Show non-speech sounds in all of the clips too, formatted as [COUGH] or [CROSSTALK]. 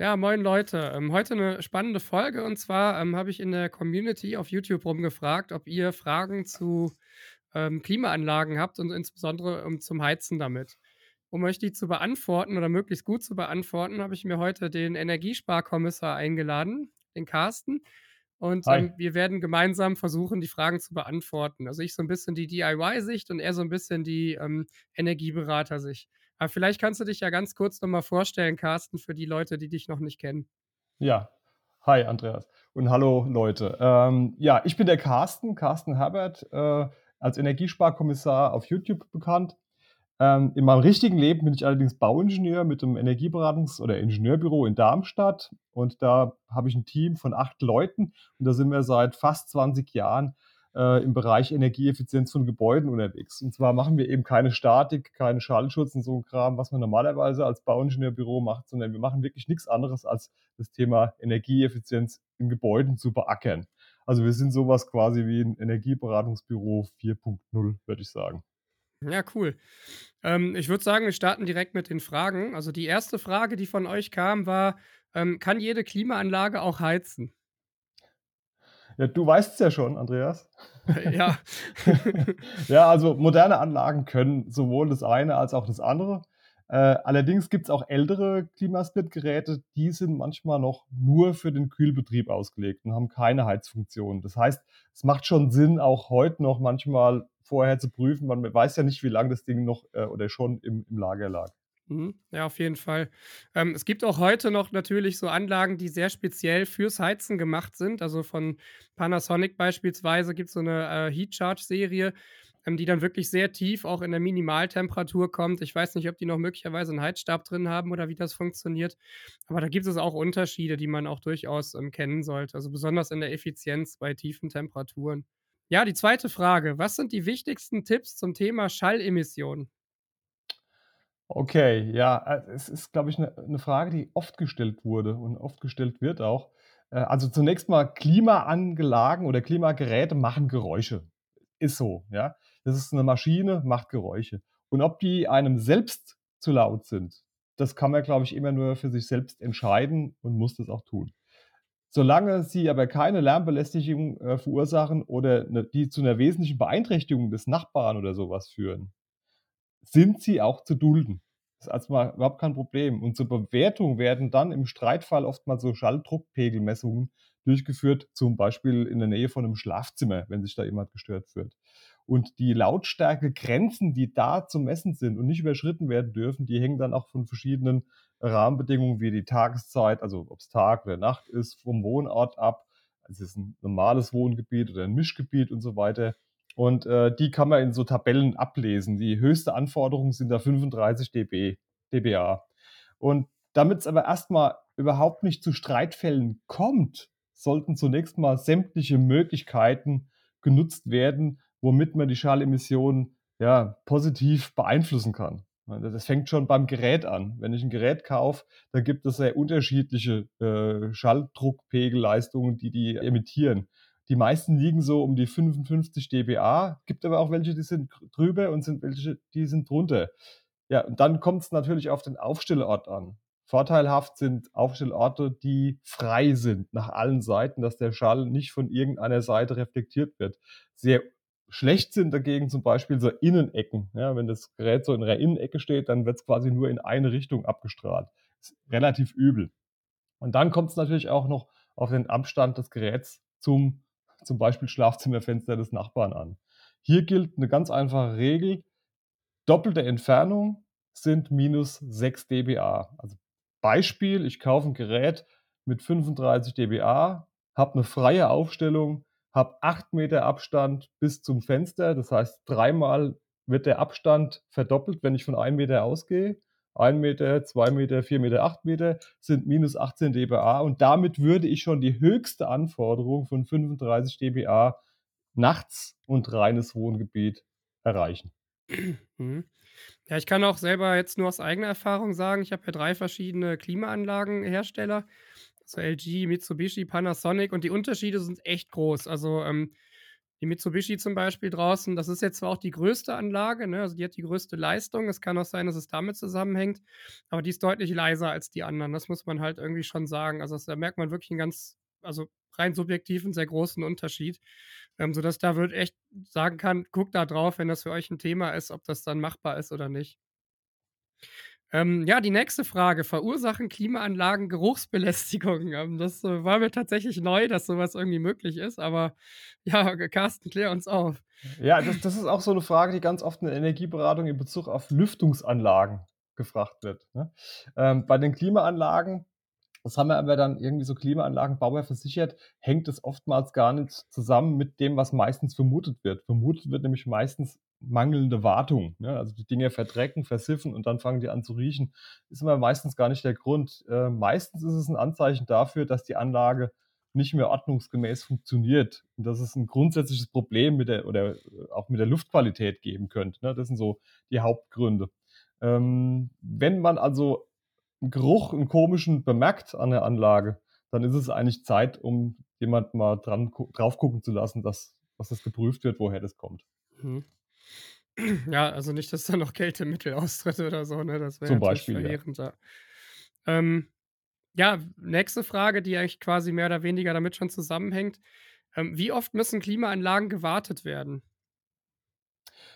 Ja, moin Leute. Ähm, heute eine spannende Folge und zwar ähm, habe ich in der Community auf YouTube rumgefragt, ob ihr Fragen zu ähm, Klimaanlagen habt und insbesondere um, zum Heizen damit. Um euch die zu beantworten oder möglichst gut zu beantworten, habe ich mir heute den Energiesparkommissar eingeladen, den Carsten. Und ähm, wir werden gemeinsam versuchen, die Fragen zu beantworten. Also ich so ein bisschen die DIY-Sicht und er so ein bisschen die ähm, Energieberater-Sicht. Aber vielleicht kannst du dich ja ganz kurz noch mal vorstellen, Carsten, für die Leute, die dich noch nicht kennen. Ja, hi Andreas und hallo Leute. Ähm, ja, ich bin der Carsten, Carsten Herbert, äh, als Energiesparkommissar auf YouTube bekannt. Ähm, in meinem richtigen Leben bin ich allerdings Bauingenieur mit einem Energieberatungs- oder Ingenieurbüro in Darmstadt und da habe ich ein Team von acht Leuten und da sind wir seit fast 20 Jahren äh, im Bereich Energieeffizienz von Gebäuden unterwegs. Und zwar machen wir eben keine Statik, keinen Schallschutz und so ein Kram, was man normalerweise als Bauingenieurbüro macht, sondern wir machen wirklich nichts anderes als das Thema Energieeffizienz in Gebäuden zu beackern. Also wir sind sowas quasi wie ein Energieberatungsbüro 4.0, würde ich sagen. Ja, cool. Ähm, ich würde sagen, wir starten direkt mit den Fragen. Also die erste Frage, die von euch kam, war, ähm, kann jede Klimaanlage auch heizen? Ja, du weißt es ja schon, Andreas. [LAUGHS] ja. [LAUGHS] ja, also moderne Anlagen können sowohl das eine als auch das andere. Äh, allerdings gibt es auch ältere Klimasplit-Geräte, die sind manchmal noch nur für den Kühlbetrieb ausgelegt und haben keine Heizfunktion. Das heißt, es macht schon Sinn, auch heute noch manchmal vorher zu prüfen. Man weiß ja nicht, wie lange das Ding noch äh, oder schon im, im Lager lag. Mhm. Ja, auf jeden Fall. Ähm, es gibt auch heute noch natürlich so Anlagen, die sehr speziell fürs Heizen gemacht sind. Also von Panasonic beispielsweise gibt es so eine äh, Heat Charge-Serie, ähm, die dann wirklich sehr tief auch in der Minimaltemperatur kommt. Ich weiß nicht, ob die noch möglicherweise einen Heizstab drin haben oder wie das funktioniert. Aber da gibt es auch Unterschiede, die man auch durchaus ähm, kennen sollte. Also besonders in der Effizienz bei tiefen Temperaturen. Ja, die zweite Frage. Was sind die wichtigsten Tipps zum Thema Schallemissionen? Okay, ja, äh, es ist, glaube ich, eine 'ne Frage, die oft gestellt wurde und oft gestellt wird auch. Äh, also, zunächst mal Klimaanlagen oder Klimageräte machen Geräusche. Ist so, ja. Das ist eine Maschine, macht Geräusche. Und ob die einem selbst zu laut sind, das kann man, glaube ich, immer nur für sich selbst entscheiden und muss das auch tun. Solange sie aber keine Lärmbelästigung, äh, verursachen oder 'ne die zu einer wesentlichen Beeinträchtigung des Nachbarn oder sowas führen sind sie auch zu dulden. Das ist erstmal überhaupt kein Problem. Und zur Bewertung werden dann im Streitfall oftmals so Schalldruckpegelmessungen durchgeführt, zum Beispiel in der Nähe von einem Schlafzimmer, wenn sich da jemand gestört fühlt. Und die Lautstärkegrenzen, die da zu messen sind und nicht überschritten werden dürfen, die hängen dann auch von verschiedenen Rahmenbedingungen wie die Tageszeit, also ob es Tag oder Nacht ist, vom Wohnort ab. Es ist ein normales Wohngebiet oder ein Mischgebiet und so weiter. Und äh, die kann man in so Tabellen ablesen. Die höchste Anforderung sind da 35 dB, dBA. Und damit es aber erstmal überhaupt nicht zu Streitfällen kommt, sollten zunächst mal sämtliche Möglichkeiten genutzt werden, womit man die Schallemissionen ja, positiv beeinflussen kann. Das fängt schon beim Gerät an. Wenn ich ein Gerät kaufe, dann gibt es sehr unterschiedliche äh, Schalldruckpegelleistungen, die die emittieren. Die meisten liegen so um die 55 dBA, gibt aber auch welche, die sind drüber und sind welche, die sind drunter. Ja, und dann kommt es natürlich auf den Aufstellort an. Vorteilhaft sind Aufstellorte, die frei sind nach allen Seiten, dass der Schall nicht von irgendeiner Seite reflektiert wird. Sehr schlecht sind dagegen zum Beispiel so Innenecken. Ja, wenn das Gerät so in einer Innenecke steht, dann wird es quasi nur in eine Richtung abgestrahlt. Ist relativ übel. Und dann kommt es natürlich auch noch auf den Abstand des Geräts zum zum Beispiel Schlafzimmerfenster des Nachbarn an. Hier gilt eine ganz einfache Regel. Doppelte Entfernung sind minus 6 dBA. Also Beispiel, ich kaufe ein Gerät mit 35 dBA, habe eine freie Aufstellung, habe 8 Meter Abstand bis zum Fenster. Das heißt, dreimal wird der Abstand verdoppelt, wenn ich von 1 Meter ausgehe. 1 Meter, 2 Meter, 4 Meter, 8 Meter sind minus 18 dBA und damit würde ich schon die höchste Anforderung von 35 dBA nachts und reines Wohngebiet erreichen. Mhm. Ja, ich kann auch selber jetzt nur aus eigener Erfahrung sagen, ich habe ja drei verschiedene Klimaanlagenhersteller, also LG, Mitsubishi, Panasonic und die Unterschiede sind echt groß. Also ähm, die Mitsubishi zum Beispiel draußen, das ist jetzt zwar auch die größte Anlage, ne, also die hat die größte Leistung. Es kann auch sein, dass es damit zusammenhängt, aber die ist deutlich leiser als die anderen. Das muss man halt irgendwie schon sagen. Also, das, da merkt man wirklich einen ganz, also rein subjektiv einen sehr großen Unterschied, ähm, sodass da wirklich echt sagen kann, guckt da drauf, wenn das für euch ein Thema ist, ob das dann machbar ist oder nicht. Ähm, ja, die nächste Frage: Verursachen Klimaanlagen Geruchsbelästigung? [LAUGHS] Ähm, das, äh, war mir tatsächlich neu, dass sowas irgendwie möglich ist, aber ja, Carsten, klär uns auf. Ja, das das ist auch so 'ne Frage, die ganz oft in der Energieberatung in Bezug auf Lüftungsanlagen gefragt wird, ne? Ähm, bei den Klimaanlagen, das haben ja aber dann irgendwie so Klimaanlagenbauer versichert, hängt es oftmals gar nicht zusammen mit dem, was meistens vermutet wird. Vermutet wird nämlich meistens mangelnde Wartung, ne? Also, die Dinger verdrecken, versiffen und dann fangen die an zu riechen. Ist aber meistens gar nicht der Grund. Äh, meistens ist es 'n Anzeichen dafür, dass die Anlage nicht mehr ordnungsgemäß funktioniert und dass es 'n grundsätzliches Problem mit der oder auch mit der Luftqualität geben könnte, ne? Das sind so die Hauptgründe. Ähm, wenn man also 'n Geruch, 'n komischen bemerkt an der Anlage, dann ist es eigentlich Zeit, um jemand mal dran drauf gucken zu lassen, dass dass das geprüft wird, woher das kommt. Mhm. Ja, also nicht, dass da noch Kältemittel austritt oder so, ne? Das wäre natürlich Beispiel, ja. verheerend, ja. Ähm, ja, nächste Frage, die eigentlich quasi mehr oder weniger damit schon zusammenhängt. Ähm, wie oft müssen Klimaanlagen gewartet werden?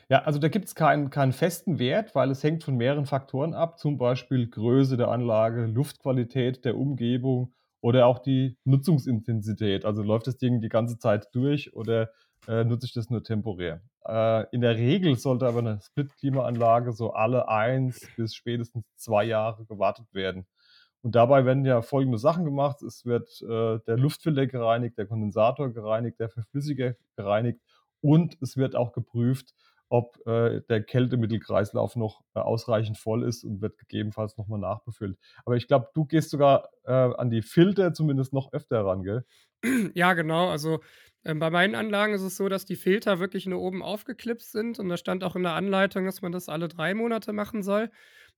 Ja, also da gibt's keinen keinen festen Wert, weil es hängt von mehreren Faktoren ab, zum Beispiel Größe der Anlage, Luftqualität der Umgebung oder auch die Nutzungsintensität. Also läuft das Ding die ganze Zeit durch oder, äh, nutze ich das nur temporär? Äh, in der Regel sollte aber 'ne Split-Klimaanlage so alle 1 bis spätestens 2 Jahre gewartet werden. Und dabei werden ja folgende Sachen gemacht: Es wird, äh, der Luftfilter gereinigt, der Kondensator gereinigt, der Verflüssiger gereinigt und es wird auch geprüft, ob, äh, der Kältemittelkreislauf noch, äh, ausreichend voll ist und wird gegebenenfalls noch mal nachbefüllt. Aber ich glaube, du gehst sogar, äh, an die Filter zumindest noch öfter ran, gell? Ja, genau. Also, ähm, bei meinen Anlagen ist es so, dass die Filter wirklich nur oben aufgeklipst sind und da stand auch in der Anleitung, dass man das alle 3 Monate machen soll.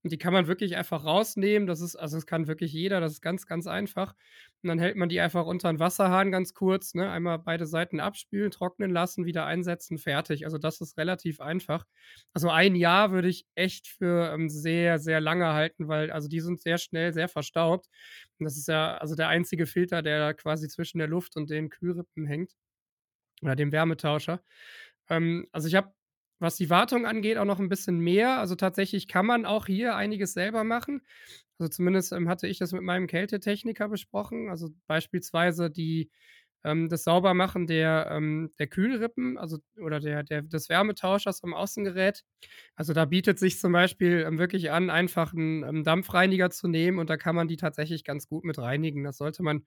Und die kann man wirklich einfach rausnehmen. Das ist also, das kann wirklich jeder, das ist ganz, ganz einfach. Und dann hält man die einfach unter 'n Wasserhahn ganz kurz, ne? Einmal beide Seiten abspülen, trocknen lassen, wieder einsetzen, fertig. Also, das ist relativ einfach. Also, 1 Jahr würde ich echt für, ähm, sehr, sehr lange halten, weil also, die sind sehr schnell sehr verstaubt. Und das ist ja also, der einzige Filter, der quasi zwischen der Luft und den Kühlrippen hängt oder dem Wärmetauscher. Ähm, also, ich habe, was die Wartung angeht, auch noch 'n bisschen mehr. Also, tatsächlich kann man auch hier einiges selber machen. Also, zumindest, ähm, hatte ich das mit meinem Kältetechniker besprochen. Also, beispielsweise die ähm, das Saubermachen der ähm, der Kühlrippen, also oder der der des Wärmetauschers am Außengerät. Also, da bietet sich zum Beispiel, ähm, wirklich an, einfach 'n, ähm, Dampfreiniger zu nehmen und da kann man die tatsächlich ganz gut mit reinigen. Das sollte man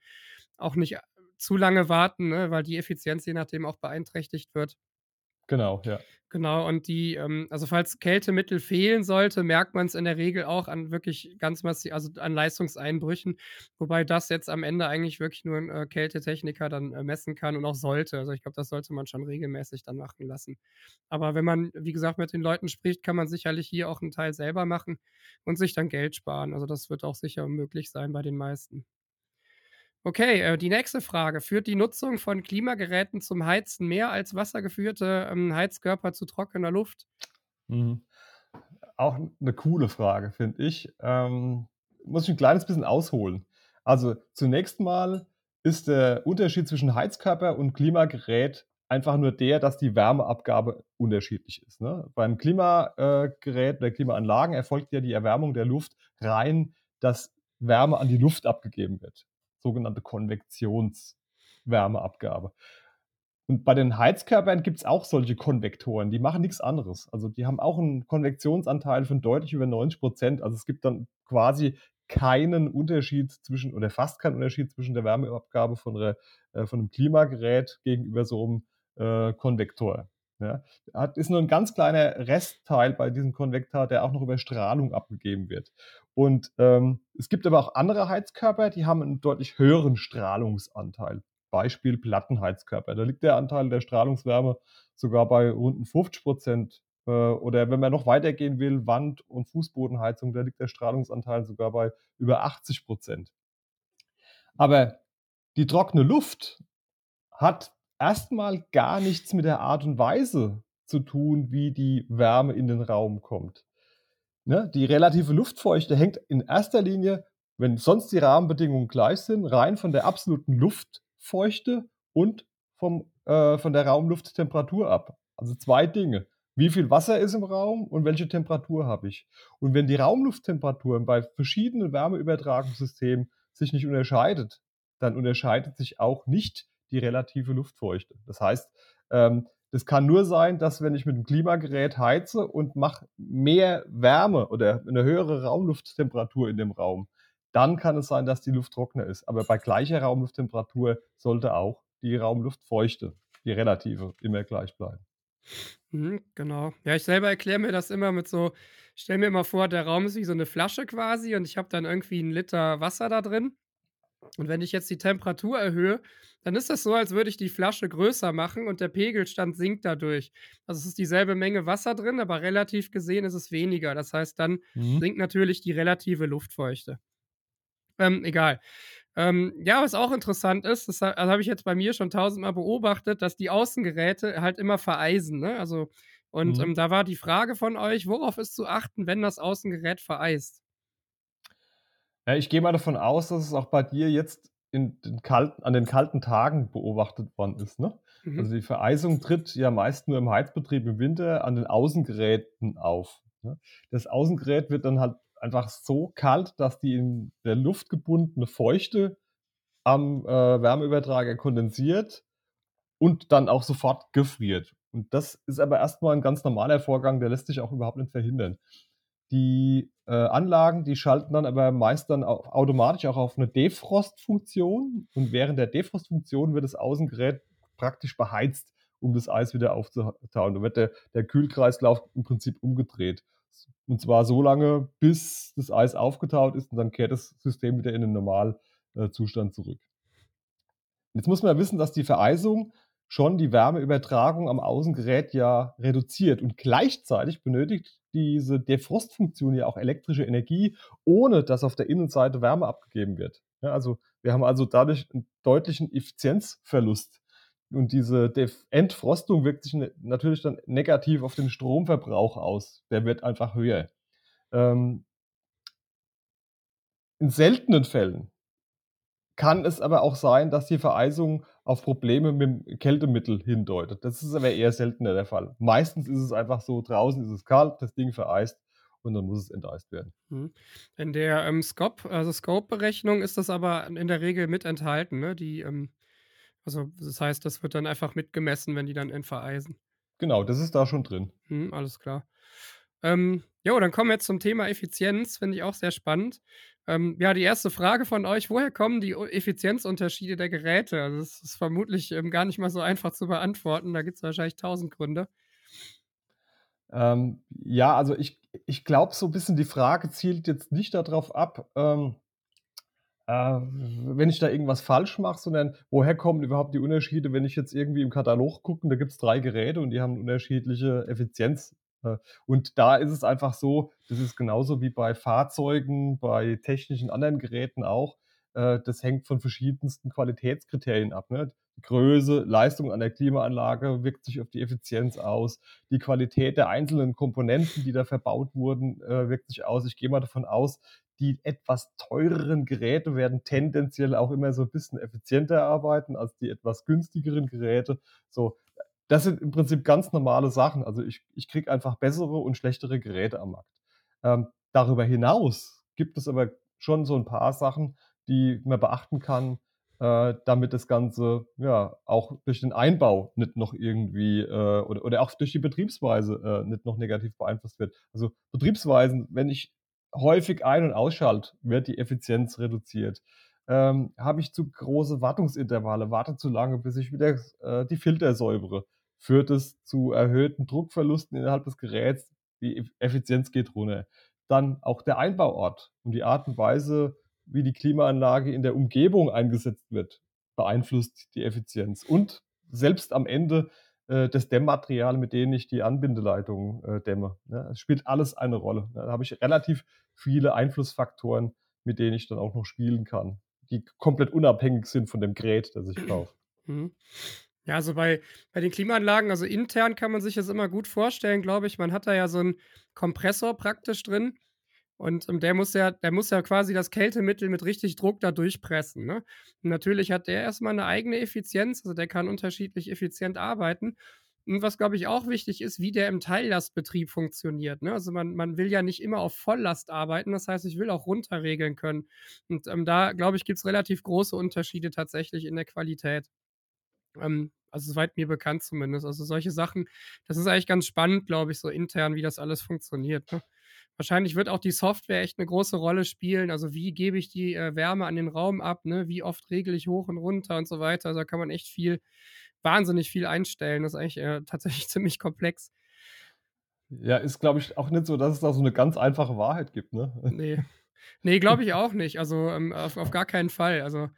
auch nicht zu lange warten, ne, weil die Effizienz je nachdem auch beeinträchtigt wird. Genau, ja. Genau, und die, ähm also, falls Kältemittel fehlen sollte, merkt man's in der Regel auch an wirklich ganz massi also, an Leistungseinbrüchen, wobei das jetzt am Ende eigentlich wirklich nur 'n, äh, Kältetechniker dann, äh, messen kann und auch sollte. Also, ich glaube, das sollte man schon regelmäßig dann machen lassen. Aber wenn man, wie gesagt, mit den Leuten spricht, kann man sicherlich hier auch 'n Teil selber machen und sich dann Geld sparen. Also, das wird auch sicher möglich sein bei den meisten. Okay, äh, die nächste Frage: Führt die Nutzung von Klimageräten zum Heizen mehr als wassergeführte, ähm, Heizkörper zu trockener Luft? Mhm. Auch 'ne coole Frage, finde ich. Ähm, muss ich 'n kleines bisschen ausholen. Also, zunächst mal ist der Unterschied zwischen Heizkörper und Klimagerät einfach nur der, dass die Wärmeabgabe unterschiedlich ist, ne? Beim Klima äh, oder Klimaanlagen erfolgt ja die Erwärmung der Luft rein, dass Wärme an die Luft abgegeben wird, sogenannte Konvektionswärmeabgabe. Und bei den Heizkörpern gibt's auch solche Konvektoren, die machen nix anderes. Also, die haben auch 'n Konvektionsanteil von deutlich über 90 %. Also, es gibt dann quasi keinen Unterschied zwischen oder fast keinen Unterschied zwischen der Wärmeabgabe von äh, von 'nem Klimagerät gegenüber so 'm, äh, Konvektor, ja? Hat ist nur 'n ganz kleiner Restteil bei diesem Konvektor, der auch noch über Strahlung abgegeben wird. Und, ähm, es gibt aber auch andere Heizkörper, die haben 'n deutlich höheren Strahlungsanteil. Beispiel Plattenheizkörper. Da liegt der Anteil der Strahlungswärme sogar bei rund 'n 50 %. Äh, oder wenn man noch weitergehen will, Wand und Fußbodenheizung, da liegt der Strahlungsanteil sogar bei über 80 %. Aber die trockene Luft hat erstmal gar nichts mit der Art und Weise zu tun, wie die Wärme in den Raum kommt. Ne? Die relative Luftfeuchte hängt in erster Linie, wenn sonst die Rahmenbedingungen gleich sind, rein von der absoluten Luftfeuchte und vom, äh, von der Raumlufttemperatur ab. Also zwei Dinge. Wie viel Wasser ist im Raum und welche Temperatur habe ich? Und wenn die Raumlufttemperaturen bei verschiedenen Wärmeübertragungssystemen sich nicht unterscheidet, dann unterscheidet sich auch nicht die relative Luftfeuchte. Das heißt, ähm, das kann nur sein, dass wenn ich mit dem Klimagerät heize und mache mehr Wärme oder eine höhere Raumlufttemperatur in dem Raum, dann kann es sein, dass die Luft trockener ist. Aber bei gleicher Raumlufttemperatur sollte auch die Raumluftfeuchte, die relative, immer gleich bleiben. Mhm, genau. Ja, ich selber erkläre mir das immer mit so, stell mir immer vor, der Raum ist wie so eine Flasche quasi und ich habe dann irgendwie einen Liter Wasser da drin. Und wenn ich jetzt die Temperatur erhöhe, dann ist das so, als würde ich die Flasche größer machen und der Pegelstand sinkt dadurch. Also es ist dieselbe Menge Wasser drin, aber relativ gesehen ist es weniger. Das heißt, dann Mhm. sinkt natürlich die relative Luftfeuchte. Ähm, egal. Ähm, ja, was auch interessant ist, das ha also habe ich jetzt bei mir schon tausendmal beobachtet, dass die Außengeräte halt immer vereisen, ne? Also und, Mhm. ähm, da war die Frage von euch: Worauf ist zu achten, wenn das Außengerät vereist? Ja, ich gehe mal davon aus, dass es auch bei dir jetzt in den kalten an den kalten Tagen beobachtet worden ist, ne? Mhm. Also, die Vereisung tritt ja meist nur im Heizbetrieb im Winter an den Außengeräten auf, ne? Das Außengerät wird dann halt einfach so kalt, dass die in der Luft gebundene Feuchte am, äh, Wärmeübertrager kondensiert und dann auch sofort gefriert. Und das ist aber erst mal 'n ganz normaler Vorgang, der lässt sich auch überhaupt nicht verhindern. Die, äh, Anlagen, die schalten dann aber meist dann au automatisch auch auf 'ne Defrostfunktion und während der Defrostfunktion wird das Außengerät praktisch beheizt, um das Eis wieder aufzutauen. Da wird der der Kühlkreislauf im Prinzip umgedreht. Und zwar so lange, bis das Eis aufgetaut ist und dann kehrt das System wieder in den Normal äh, Zustand zurück. Jetzt muss man ja wissen, dass die Vereisung schon die Wärmeübertragung am Außengerät ja reduziert und gleichzeitig benötigt diese Defrostfunktion ja auch elektrische Energie, ohne dass auf der Innenseite Wärme abgegeben wird. Ja, also, wir haben also dadurch 'n deutlichen Effizienzverlust. Und diese Def Entfrostung wirkt sich n natürlich dann negativ auf den Stromverbrauch aus. Der wird einfach höher. Ähm in seltenen Fällen kann es aber auch sein, dass die Vereisung auf Probleme mit'm Kältemittel hindeutet. Das ist aber eher seltener der Fall. Meistens ist es einfach so, draußen ist es kalt, das Ding vereist und dann muss es enteist werden. Mhm. In der, ähm, Scop also Scope-Berechnung ist das aber in der Regel mit enthalten, ne? Die, ähm also, das heißt, das wird dann einfach mitgemessen, wenn die dann en vereisen. Genau, das ist da schon drin. Mhm, alles klar. Ähm, jo, dann kommen wir jetzt zum Thema Effizienz, finde ich auch sehr spannend. Ähm, ja, die erste Frage von euch: Woher kommen die Effizienzunterschiede der Geräte? Also, das ist vermutlich, ähm, gar nicht mal so einfach zu beantworten. Da gibt's wahrscheinlich 1.000 Gründe. Ähm, ja, also ich ich glaube, so 'n bisschen die Frage zielt jetzt nicht da drauf ab, ähm, äh, wenn ich da irgendwas falsch mache, sondern woher kommen überhaupt die Unterschiede, wenn ich jetzt irgendwie im Katalog gucke da gibt's 3 Geräte und die haben unterschiedliche Effizienz. Äh, und da ist es einfach so, das ist genauso wie bei Fahrzeugen, bei technischen anderen Geräten auch, äh, das hängt von verschiedensten Qualitätskriterien ab, ne? Größe, Leistung an der Klimaanlage wirkt sich auf die Effizienz aus. Die Qualität der einzelnen Komponenten, die da verbaut wurden, äh, wirkt sich aus. Ich gehe mal davon aus, die etwas teureren Geräte werden tendenziell auch immer so 'n bisschen effizienter arbeiten als die etwas günstigeren Geräte. So, das sind im Prinzip ganz normale Sachen. Also, ich ich kriege einfach bessere und schlechtere Geräte am Markt. Ähm, darüber hinaus gibt es aber schon so 'n paar Sachen, die man beachten kann, äh, damit das Ganze, ja, auch durch den Einbau nicht noch irgendwie, äh oder oder auch durch die Betriebsweise, äh, nicht noch negativ beeinflusst wird. Also, Betriebsweisen, wenn ich häufig ein und ausschalte, wird die Effizienz reduziert. Ähm, habe ich zu große Wartungsintervalle, warte zu lange, bis ich wieder, äh, die Filter säubere, führt es zu erhöhten Druckverlusten innerhalb des Geräts. Die Ef Effizienz geht runter. Dann auch der Einbauort und die Art und Weise, wie die Klimaanlage in der Umgebung eingesetzt wird, beeinflusst die Effizienz. Und selbst am Ende, äh, das Dämmmaterial, mit denen ich die Anbindeleitungen, äh, dämme, ne? Es spielt alles eine Rolle. Da habe ich relativ viele Einflussfaktoren, mit denen ich dann auch noch spielen kann, die komplett unabhängig sind von dem Gerät, das ich kaufe. Mhm. Ja, also bei bei den Klimaanlagen also intern kann man sich das immer gut vorstellen, glaube ich. Man hat da ja so 'n Kompressor praktisch drin und, der muss ja der muss ja quasi das Kältemittel mit richtig Druck da durchpressen, ne? Und natürlich hat der erst mal 'ne eigene Effizienz, also der kann unterschiedlich effizient arbeiten. Und was, glaube ich, auch wichtig ist, wie der im Teillastbetrieb funktioniert, ne? Also man man will ja nicht immer auf Volllast arbeiten, das heißt, ich will auch runterregeln können. Und, ähm, da, glaube ich, gibt's relativ große Unterschiede tatsächlich in der Qualität. Ähm, also soweit mir bekannt zumindest. Also solche Sachen, das ist eigentlich ganz spannend, glaube ich, so intern, wie das alles funktioniert, ne? Wahrscheinlich wird auch die Software echt 'ne große Rolle spielen. Also, wie gebe ich die, äh, Wärme an den Raum ab, ne? Wie oft regle ich hoch und runter und so weiter. Also, da kann man echt viel wahnsinnig viel einstellen. Das ist eigentlich, äh, [LAUGHS] tatsächlich ziemlich komplex. Ja, ist, glaube ich, auch nicht so, dass es da so 'ne ganz einfache Wahrheit gibt, ne? Ne. Ne, glaube [LAUGHS] ich auch nicht. Also, ähm, auf auf gar keinen Fall. Also,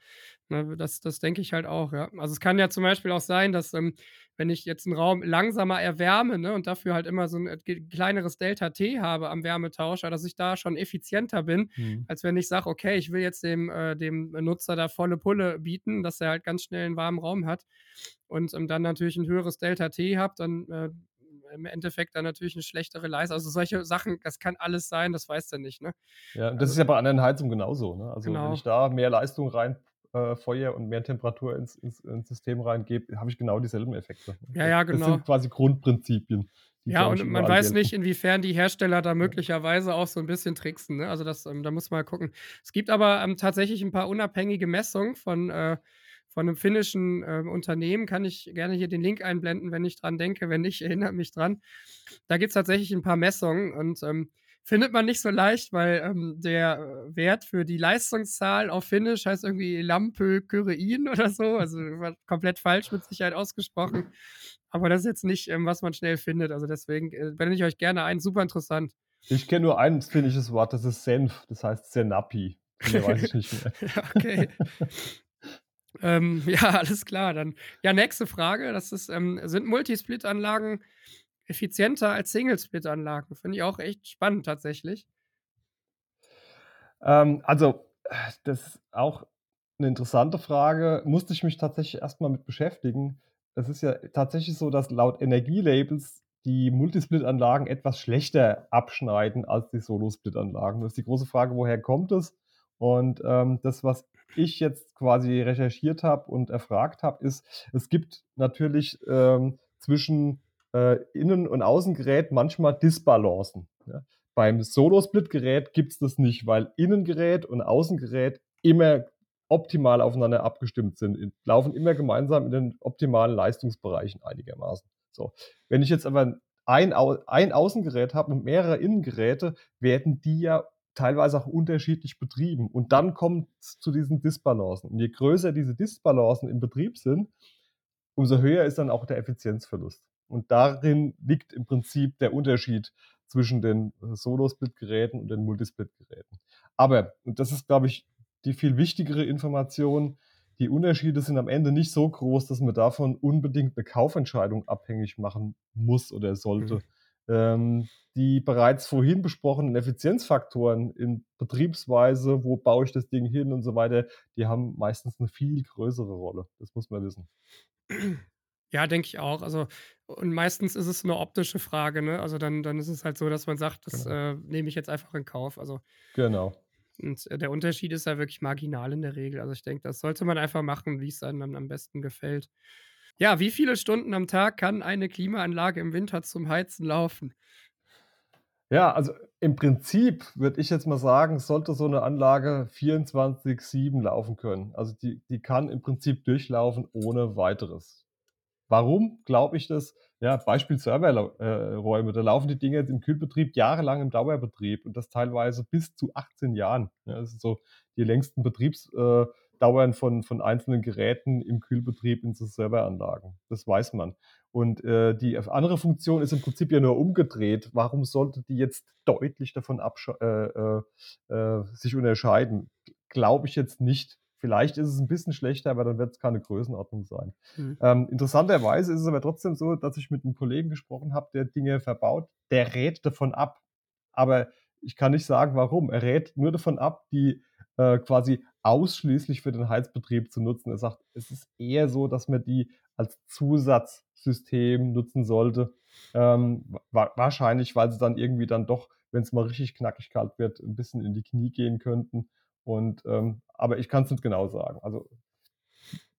ne, das das denke ich halt auch, ja. Also, es kann ja zum Beispiel auch sein, dass, ähm, wenn ich jetzt 'n Raum langsamer erwärme, ne, und dafür halt immer so 'n, äh, kleineres Delta-T habe am Wärmetauscher, dass ich da schon effizienter bin, Mhm. als wenn ich sage: „Okay, ich will jetzt dem äh, dem Nutzer da volle Pulle bieten, dass er halt ganz schnell 'n warmen Raum hat.“ Und, ähm, dann natürlich 'n höheres Delta-T habe, dann, äh, im Endeffekt dann natürlich 'ne schlechtere Leis also solche Sachen, das kann alles sein, das weißt du nicht, ne? Ja, und das ist Also ja bei anderen Heizungen genauso, ne? Also, wenn Genau. ich da mehr Leistung rein äh, feuere und mehr Temperatur ins ins ins System reingebe, habe ich genau dieselben Effekte. Ja, Das ja, das genau. sind quasi Grundprinzipien, Ja, und man weiß nicht, gelten. inwiefern die Hersteller da möglicherweise auch so 'n bisschen tricksen, ne? Also das ähm, da muss man halt gucken. Es gibt aber, ähm, tatsächlich 'n paar unabhängige Messungen von äh, von 'nem finnischen, ähm, Unternehmen. Kann ich gerne hier den Link einblenden, wenn ich dran denke. Wenn nicht, [LAUGHS] erinnert mich dran. Da gibt's tatsächlich 'n paar Messungen und, ähm, findet man nicht so leicht, weil, ähm, der, äh, Wert für die Leistungszahl auf Finnisch heißt irgendwie Lämpökyrien oder so, also komplett falsch mit Sicherheit ausgesprochen. Aber das ist jetzt nicht, ähm, was man schnell findet. Also deswegen, äh, blende ich euch gerne ein, super interessant. Ich kenne nur ein finnisches Wort, das ist Senf, das heißt Senapi. Mehr weiß ich nicht mehr. [LAUGHS] Ja, okay. [LAUGHS] Ähm, ja, alles klar, dann ja, nächste Frage, das ist, ähm, sind Multisplit-Anlagen effizienter als Single-Split-Anlagen? Finde ich auch echt spannend tatsächlich. Ähm, also, das ist auch 'ne interessante Frage, musste ich mich tatsächlich erst mal mit beschäftigen. Es ist ja tatsächlich so, dass laut Energielabels die Multisplit-Anlagen etwas schlechter abschneiden als die Solo-Split-Anlagen. Nur ist die große Frage, woher kommt es? Und, ähm, das, was ich jetzt quasi recherchiert habe und erfragt habe, ist, es gibt natürlich, ähm, zwischen, äh, Innen und Außengerät manchmal Disbalancen, ja? Beim Solo-Split-Gerät gibt's das nicht, weil Innengerät und Außengerät immer optimal aufeinander abgestimmt sind, in laufen immer gemeinsam in den optimalen Leistungsbereichen einigermaßen. So, wenn ich jetzt aber ein Au ein Außengerät habe und mehrere Innengeräte, werden die ja teilweise auch unterschiedlich betrieben. Und dann kommt's zu diesen Disbalancen. Und je größer diese Disbalancen im Betrieb sind, umso höher ist dann auch der Effizienzverlust. Und darin liegt im Prinzip der Unterschied zwischen den, äh, Solo-Split-Geräten und den Multisplit-Geräten. Aber, und das ist, glaube ich, die viel wichtigere Information, die Unterschiede sind am Ende nicht so groß, dass man davon unbedingt 'ne Kaufentscheidung abhängig machen muss oder sollte. Mhm. Ähm, die bereits vorhin besprochenen Effizienzfaktoren in Betriebsweise, wo baue ich das Ding hin und so weiter, die haben meistens 'ne viel größere Rolle. Das muss man wissen. [CLEARS THROAT] Ja, denke ich auch. Also und meistens ist es 'ne optische Frage, ne? Also dann dann ist es halt so, dass man sagt: „Das, Genau. äh, nehme ich jetzt einfach in Kauf.“ Also Genau. und, äh, der Unterschied ist ja wirklich marginal in der Regel. Also, ich denke, das sollte man einfach machen, wie's einem dann am besten gefällt. Ja, wie viele Stunden am Tag kann eine Klimaanlage im Winter zum Heizen laufen? Ja, also im Prinzip würde ich jetzt mal sagen, sollte so 'ne Anlage 24/7 laufen können. Also die die kann im Prinzip durchlaufen ohne Weiteres. Warum glaube ich das? Ja, Beispiel Serverlau äh, da laufen die Dinger jetzt im Kühlbetrieb jahrelang im Dauerbetrieb und das teilweise bis zu 18 Jahren. Ja, das sind so die längsten Betriebs äh, von von einzelnen Geräten im Kühlbetrieb in so Serveranlagen. Das weiß man. Und, äh, die andere Funktion ist im Prinzip ja nur umgedreht. Warum sollte die jetzt deutlich davon äh, äh, äh, sich unterscheiden? Glaube ich jetzt nicht. Vielleicht ist es 'n bisschen schlechter, aber dann wird's keine Größenordnung sein. Mhm. Ähm, interessanterweise ist es aber trotzdem so, dass ich mit 'nem Kollegen gesprochen habe, der Dinge verbaut, der rät davon ab. Aber ich kann nicht sagen, warum. Er rät nur davon ab, die, äh, quasi ausschließlich für den Heizbetrieb zu nutzen. Er sagt, es ist eher so, dass man die als Zusatzsystem nutzen sollte. Ähm, wa wahrscheinlich, weil sie dann irgendwie dann doch, wenn es mal richtig knackig kalt wird, ein bisschen in die Knie gehen könnten. Und, ähm, aber ich kann es nicht genau sagen. Also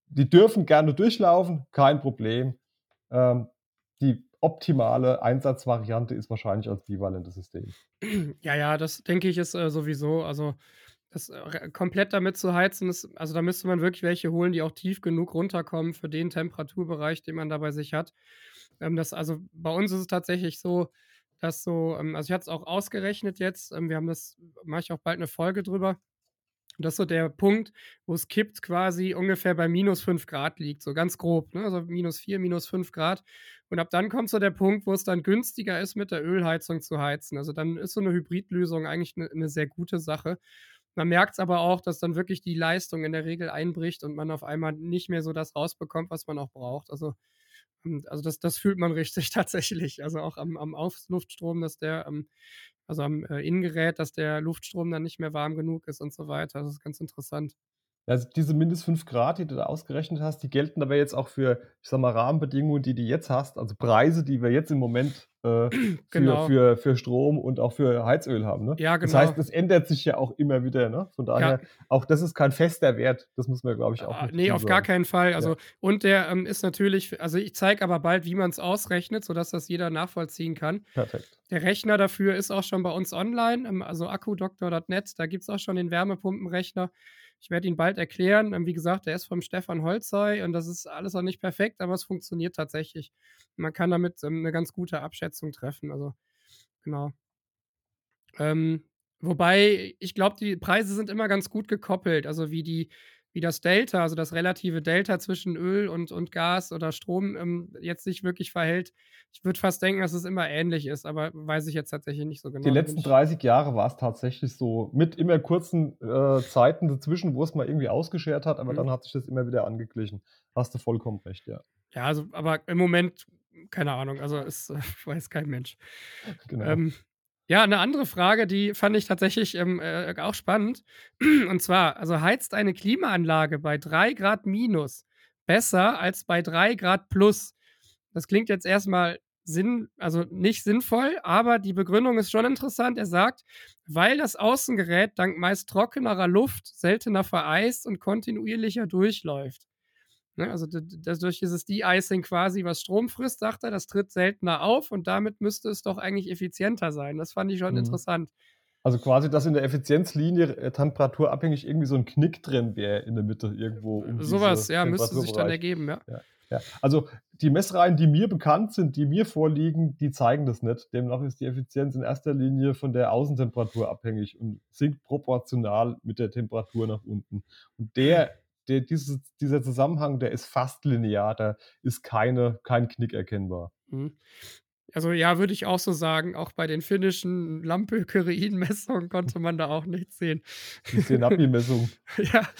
die dürfen gerne durchlaufen, kein Problem. Ähm, die optimale Einsatzvariante ist wahrscheinlich als bivalentes System. Ja, ja, das denke ich ist äh, sowieso. Also das äh, komplett damit zu heizen, ist, also da müsste man wirklich welche holen, die auch tief genug runterkommen für den Temperaturbereich, den man da bei sich hat. Ähm, das, also bei uns ist es tatsächlich so, dass so, ähm, also ich hatte es auch ausgerechnet jetzt, ähm, wir haben das, mache ich auch bald eine Folge drüber. Das ist so der Punkt, wo es kippt, quasi ungefähr bei minus 5 Grad liegt, so ganz grob, ne? also minus 4, minus 5 Grad. Und ab dann kommt so der Punkt, wo es dann günstiger ist, mit der Ölheizung zu heizen. Also dann ist so eine Hybridlösung eigentlich eine ne sehr gute Sache. Man merkt es aber auch, dass dann wirklich die Leistung in der Regel einbricht und man auf einmal nicht mehr so das rausbekommt, was man auch braucht. Also, ähm, also das, das fühlt man [LAUGHS] richtig tatsächlich. Also auch am, am Aufluftstrom, dass der, ähm, also am äh, Innengerät, dass der Luftstrom dann nicht mehr warm genug ist und so weiter. Das ist ganz interessant. Also diese mindest 5 Grad, die du da ausgerechnet hast, die gelten aber jetzt auch für, ich sage mal, Rahmenbedingungen, die du jetzt hast, also Preise, die wir jetzt im Moment äh, [CLEARS THROAT] für, Genau. für, für Strom und auch für Heizöl haben. Ne? Ja, Das genau. heißt, es ändert sich ja auch immer wieder. Ne? Von Ja. daher, auch das ist kein fester Wert. Das muss man, glaube ich, auch Ah, nee, auf gar sagen. keinen Fall. Ja. Also, und der ähm, ist natürlich, also ich zeige aber bald, wie man es ausrechnet, sodass das jeder nachvollziehen kann. Perfekt. Der Rechner dafür ist auch schon bei uns online, ähm, also akkudoktor.net. Da gibt es auch schon den Wärmepumpenrechner. Ich werde ihn bald erklären. Ähm, wie gesagt, der ist vom Stefan Holzei und das ist alles auch nicht perfekt, aber es funktioniert tatsächlich. Man kann damit ähm, eine ganz gute Abschätzung treffen. Also, genau. Ähm, wobei, ich glaube, die Preise sind immer ganz gut gekoppelt. Also wie die, wie das Delta, also das relative Delta zwischen Öl und, und Gas oder Strom ähm, jetzt sich wirklich verhält. Ich würde fast denken, dass es immer ähnlich ist, aber weiß ich jetzt tatsächlich nicht so genau. Die letzten ich- 30 Jahre war es tatsächlich so, mit immer kurzen äh, Zeiten dazwischen, wo es mal irgendwie ausgeschert hat, aber Mhm. dann hat sich das immer wieder angeglichen. Hast du vollkommen recht, ja. Ja, also, aber im Moment, keine Ahnung, also es äh, [LAUGHS] weiß kein Mensch. Genau. Ähm, ja, eine andere Frage, die fand ich tatsächlich ähm, äh, auch spannend. [CLEARS THROAT] Und zwar, also heizt eine Klimaanlage bei 3 Grad minus besser als bei 3 Grad plus? Das klingt jetzt erstmal Sinn, also nicht sinnvoll, aber die Begründung ist schon interessant. Er sagt, weil das Außengerät dank meist trockenerer Luft seltener vereist und kontinuierlicher durchläuft. Ne, also d- d- das, durch dieses De-Icing quasi, was Strom frisst, sagt er, das tritt seltener auf und damit müsste es doch eigentlich effizienter sein. Das fand ich schon Mhm. interessant. Also quasi, dass in der Effizienzlinie äh, temperaturabhängig irgendwie so ein Knick drin wäre in der Mitte irgendwo. Um Sowas, ja, müsste sich dann ergeben, ja. Ja. Also die Messreihen, die mir bekannt sind, die mir vorliegen, die zeigen das nicht. Demnach ist die Effizienz in erster Linie von der Außentemperatur abhängig und sinkt proportional mit der Temperatur nach unten. Und der, der dieses, dieser Zusammenhang, der ist fast linear, da ist keine, kein Knick erkennbar. Mhm. Also ja, würde ich auch so sagen. Auch bei den finnischen Lampe-Kyrein-Messungen konnte man da auch nichts sehen. Die Senapi-Messung. [LAUGHS] ja. [LAUGHS]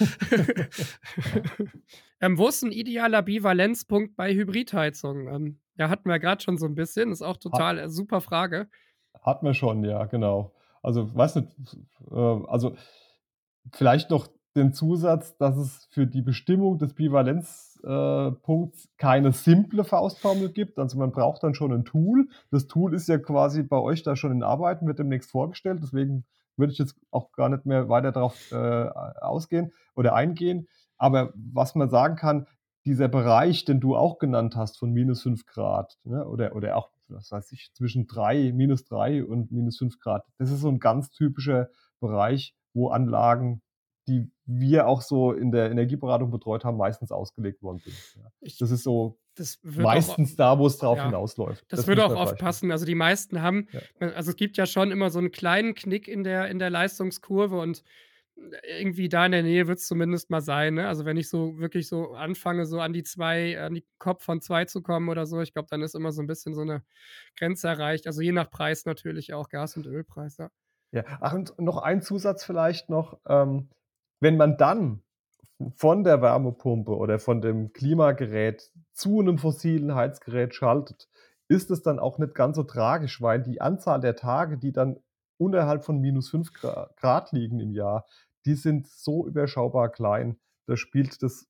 ähm, wo ist ein idealer Bivalenzpunkt bei Hybridheizung? Ähm, ja, hatten wir gerade schon so ein bisschen. Ist auch total äh, super Frage. Hat man schon, ja, genau. Also, weiß nicht, äh, also vielleicht noch den Zusatz, dass es für die Bestimmung des Bivalenzpunkts äh, keine simple Faustformel gibt. Also man braucht dann schon ein Tool. Das Tool ist ja quasi bei euch da schon in Arbeiten, wird demnächst vorgestellt. Deswegen würde ich jetzt auch gar nicht mehr weiter darauf äh, ausgehen oder eingehen. Aber was man sagen kann, dieser Bereich, den du auch genannt hast, von minus 5 Grad, ne, oder, oder auch, was weiß ich, zwischen 3, minus 3 und minus 5 Grad, das ist so ein ganz typischer Bereich, wo Anlagen, die wir auch so in der Energieberatung betreut haben, meistens ausgelegt worden sind. Ja. Das ist so das wird auch, meistens da, wo es drauf ja. hinausläuft. Das, würde muss auch oft passen. Also die meisten haben, also es gibt ja schon immer so einen kleinen Knick in der, in der Leistungskurve und irgendwie da in der Nähe wird es zumindest mal sein. Ne? Also wenn ich so wirklich so anfange, so an die zwei, an die Kopf von zwei zu kommen oder so, ich glaube, dann ist immer so ein bisschen so eine Grenze erreicht. Also je nach Preis natürlich auch Gas- und Ölpreis. Ja. Ja, ach, und noch ein Zusatz vielleicht noch. Ähm, wenn man dann von der Wärmepumpe oder von dem Klimagerät zu einem fossilen Heizgerät schaltet, ist es dann auch nicht ganz so tragisch, weil die Anzahl der Tage, die dann unterhalb von minus 5 Grad liegen im Jahr, die sind so überschaubar klein. Da spielt das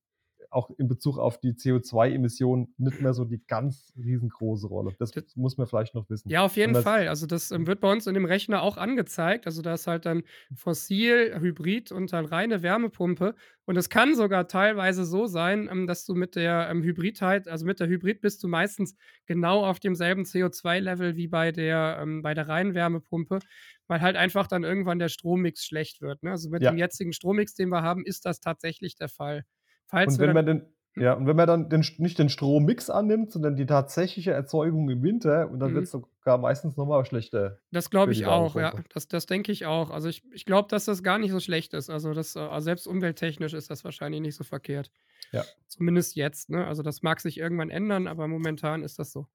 auch in Bezug auf die CO2-Emissionen nicht mehr so die ganz riesengroße Rolle. Das D muss man vielleicht noch wissen. Ja, auf jeden Fall. Also, das, ähm, wird bei uns in dem Rechner auch angezeigt. Also, da ist halt dann fossil, Hybrid und dann reine Wärmepumpe. Und es kann sogar teilweise so sein, ähm, dass du mit der, ähm, Hybridheit also, mit der Hybrid bist du meistens genau auf demselben CO2-Level wie bei der ähm, bei der reinen Wärmepumpe, weil halt einfach dann irgendwann der Strommix schlecht wird, ne? Also, mit dem Ja. jetzigen Strommix, den wir haben, ist das tatsächlich der Fall. Falls Und wenn man dann den hm? ja, und wenn man dann den nicht den Strommix annimmt, sondern die tatsächliche Erzeugung im Winter und dann Mhm. wird's sogar meistens noch mal schlechter Das glaube ich auch, ja. Das das denke ich auch. Also, ich ich glaube, dass das gar nicht so schlecht ist. Also, das äh, also, selbst umwelttechnisch ist das wahrscheinlich nicht so verkehrt. Ja. Zumindest jetzt, ne? Also, das mag sich irgendwann ändern, aber momentan ist das so.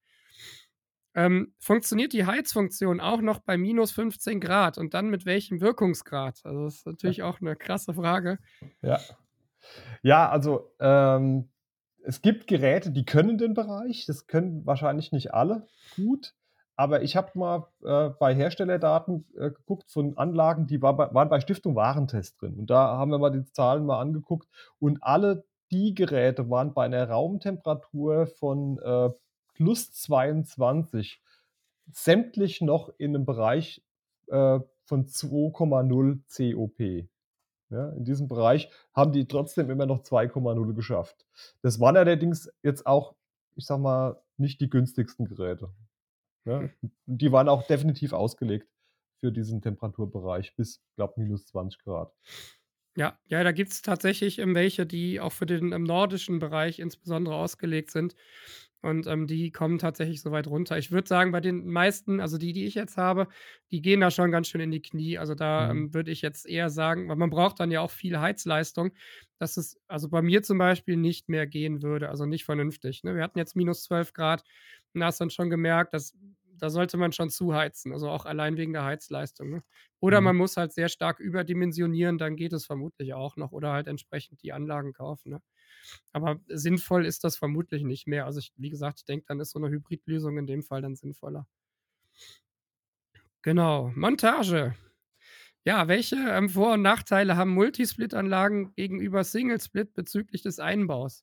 Ähm, funktioniert die Heizfunktion auch noch bei -15 C und dann mit welchem Wirkungsgrad? Also, das ist natürlich auch 'ne krasse Frage. Ja. Ja, also, ähm, es gibt Geräte, die können den Bereich. Das können wahrscheinlich nicht alle gut. Aber ich habe mal, äh, bei Herstellerdaten, äh, geguckt von Anlagen, die war bei waren bei Stiftung Warentest drin. Und da haben wir mal die Zahlen mal angeguckt und alle die Geräte waren bei 'ner Raumtemperatur von, äh, +22 sämtlich noch in 'nem Bereich, äh, von 2,0 COP. Ja, in diesem Bereich haben die trotzdem immer noch 2,0 geschafft. Das waren allerdings jetzt auch, ich sage mal, nicht die günstigsten Geräte, ne? Hm. Die waren auch definitiv ausgelegt für diesen Temperaturbereich bis, glaube -20 C. Ja, ja, da gibt's tatsächlich, ähm, welche, die auch für den, ähm, nordischen Bereich insbesondere ausgelegt sind. Und, ähm, die kommen tatsächlich so weit runter. Ich würde sagen, bei den meisten also, die, die ich jetzt habe, die gehen da schon ganz schön in die Knie. Also, da, Mhm. ähm, würde ich jetzt eher sagen weil man braucht dann ja auch viel Heizleistung, dass es also, bei mir zum Beispiel nicht mehr gehen würde, also, nicht vernünftig, ne? Wir hatten jetzt -12 C und da hast dann schon gemerkt, dass da sollte man schon zuheizen, also, auch allein wegen der Heizleistung, ne? Oder Mhm. man muss halt sehr stark überdimensionieren, dann geht es vermutlich auch noch oder halt entsprechend die Anlagen kaufen, ne? Aber sinnvoll ist das vermutlich nicht mehr. Also, ich wie gesagt, ich denke, dann ist so 'ne Hybridlösung in dem Fall dann sinnvoller. Genau, Montage. Ja, welche, ähm, Vor und Nachteile haben Multisplit-Anlagen gegenüber Single-Split bezüglich des Einbaus?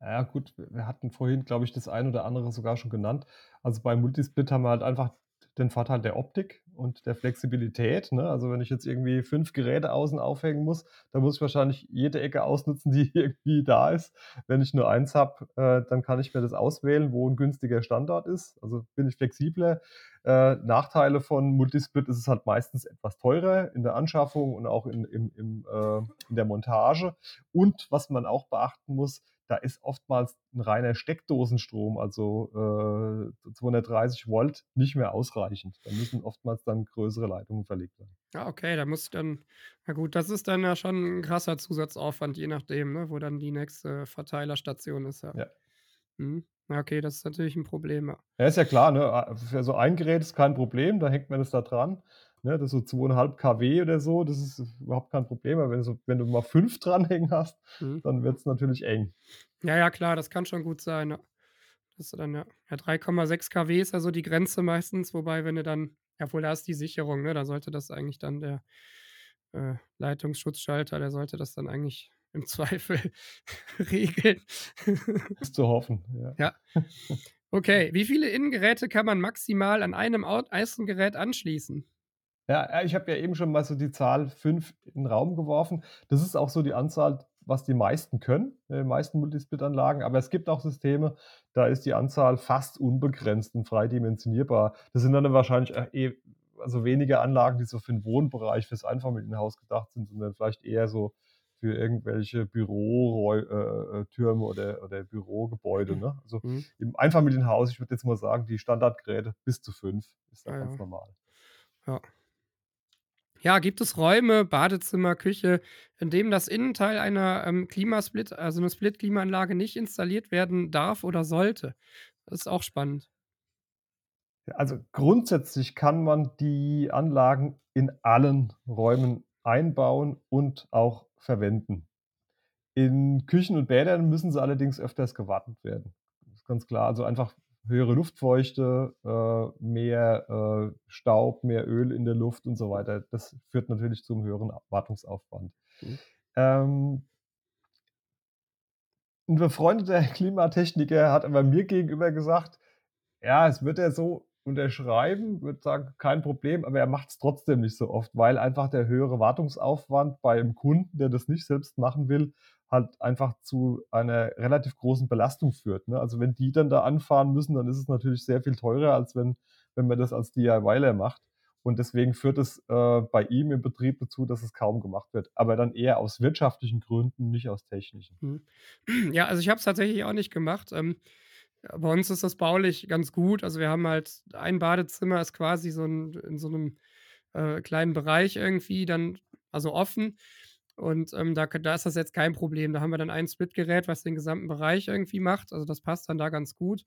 Ja gut, wir hatten vorhin, glaube ich, das ein oder andere sogar schon genannt. Also, beim Multisplit haben wir halt einfach den Vorteil der Optik und der Flexibilität, ne? Also, wenn ich jetzt irgendwie 5 Geräte außen aufhängen muss, dann muss ich wahrscheinlich jede Ecke ausnutzen, [LAUGHS] die irgendwie da ist. Wenn ich nur 1 habe, äh, dann kann ich mir das auswählen, wo 'n günstiger Standort ist. Also, bin ich flexibler. Äh, Nachteile von Multisplit ist es halt meistens etwas teurer in der Anschaffung und auch in im im, äh in der Montage. Und was man auch beachten muss, da ist oftmals 'n reiner Steckdosenstrom, also, äh, 230 Volt nicht mehr ausreichend. Da müssen oftmals dann größere Leitungen verlegt werden. Ah, okay, da muss ich dann na gut, das ist dann ja schon 'n krasser Zusatzaufwand, je nachdem, ne, wo dann die nächste Verteilerstation ist, ja. Ja. Ja, okay, das ist natürlich 'n Problem, ja. Ja, ist ja klar, ne? Für so ein Gerät ist kein Problem, da hängt man das da dran, ne? Das ist so 2,5 kW oder so, das ist überhaupt kein Problem. Aber wenn du so wenn du mal 5 [LAUGHS] dranhängen hast, Mhm. dann wird's natürlich eng. Ja, ja, klar, das kann schon gut sein. Dass du dann ja ja, 3,6 kW ist ja so die Grenze meistens, wobei, wenn du dann ja, obwohl da ist die Sicherung, ne? Da sollte das eigentlich dann der, äh, Leitungsschutzschalter der sollte das dann eigentlich im [LAUGHS] Zweifel regeln. Ist zu hoffen, ja. Ja. Okay, wie viele Innengeräte kann man maximal an einem Außengerät anschließen? Ja, ich habe ja eben schon mal so die Zahl 5 in 'n Raum geworfen. Das ist auch so die Anzahl, was die meisten können, äh, meisten Multisplit-Anlagen. Aber es gibt auch Systeme, da ist die Anzahl fast unbegrenzt und frei dimensionierbar. Das sind dann wahrscheinlich, äh, eh also, weniger Anlagen, die so für 'n Wohnbereich, fürs Einfamilienhaus gedacht sind, sondern vielleicht eher so für irgendwelche Büroräu äh, oder oder Bürogebäude, Mhm. ne? Also, Mhm. im Einfamilienhaus, ich würde jetzt mal sagen, die Standardgeräte bis zu 5 ist da Ah ganz ja. normal. Ja. Ja, gibt es Räume, Badezimmer, Küche, in dem das Innenteil einer, ähm, Klimasplit also, 'ne Split-Klimaanlage nicht installiert werden darf oder sollte? Das ist auch spannend. Also, grundsätzlich kann man die Anlagen in allen Räumen einbauen und auch verwenden. In Küchen und Bädern müssen sie allerdings öfters gewartet werden. Das ist ganz klar. Also, einfach höhere Luftfeuchte, äh, mehr, äh, Staub, mehr Öl in der Luft und so weiter. Das führt natürlich zum höheren Wartungsaufwand. Mhm. Ähm 'n befreundeter [LAUGHS] Klimatechniker hat aber mir gegenüber gesagt: „Ja, es wird er so unterschreiben, würde sagen, kein Problem, aber er macht's trotzdem nicht so oft, weil einfach der höhere Wartungsaufwand beim Kunden, der das nicht selbst machen will, halt einfach zu einer relativ großen Belastung führt, ne? Also, wenn die dann da anfahren müssen, dann ist es natürlich sehr viel teurer, als wenn wenn man das als DIYler macht. Und deswegen führt es, äh, bei ihm im Betrieb dazu, dass es kaum gemacht wird, aber dann eher aus wirtschaftlichen Gründen, nicht aus technischen. Mhm. [CLEARS THROAT] Ja, also ich habe es tatsächlich auch nicht gemacht. Ähm, bei uns ist das baulich ganz gut. Also, wir haben halt ein Badezimmer ist quasi so 'n in so 'nem, äh, kleinen Bereich irgendwie dann also offen und, ähm, da da ist das jetzt kein Problem. Da haben wir dann ein Splitgerät, was den gesamten Bereich irgendwie macht. Also, das passt dann da ganz gut.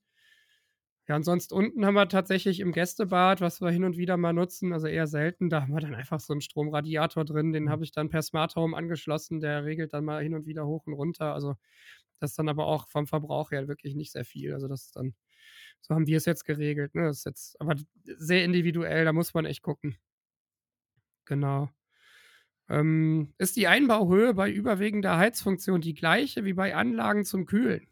Ja, und sonst unten haben wir tatsächlich im Gästebad, was wir hin und wieder mal nutzen, also eher selten, da haben wir dann einfach so 'n Stromradiator drin, den Mhm. habe ich dann per Smart Home angeschlossen, der regelt dann mal hin und wieder hoch und runter. Also, das ist dann aber auch vom Verbrauch her wirklich nicht sehr viel. Also, das ist dann so haben wir's jetzt geregelt, ne? Das ist jetzt aber sehr individuell, da muss man echt gucken. Genau. Ähm, ist die Einbauhöhe bei überwiegender Heizfunktion die gleiche wie bei Anlagen zum Kühlen?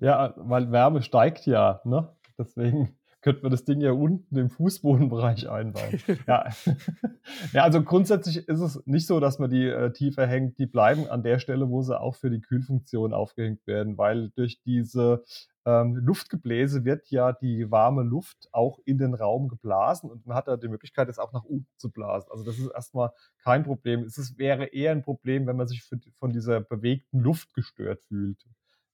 Ja, weil Wärme steigt ja, ne? Deswegen [LAUGHS] könnte man das Ding ja unten im Fußbodenbereich einbauen. [LAUGHS] Ja. [LAUGHS] Ja, also grundsätzlich ist es nicht so, dass man die, äh, tiefer hängt. Die bleiben an der Stelle, wo sie auch für die Kühlfunktion aufgehängt werden, weil durch diese, ähm, Luftgebläse wird ja die warme Luft auch in den Raum geblasen und man hat da die Möglichkeit, das auch nach unten zu blasen. Also, das ist erst mal kein Problem. Es wäre eher 'n Problem, wenn man sich für von dieser bewegten Luft gestört fühlt.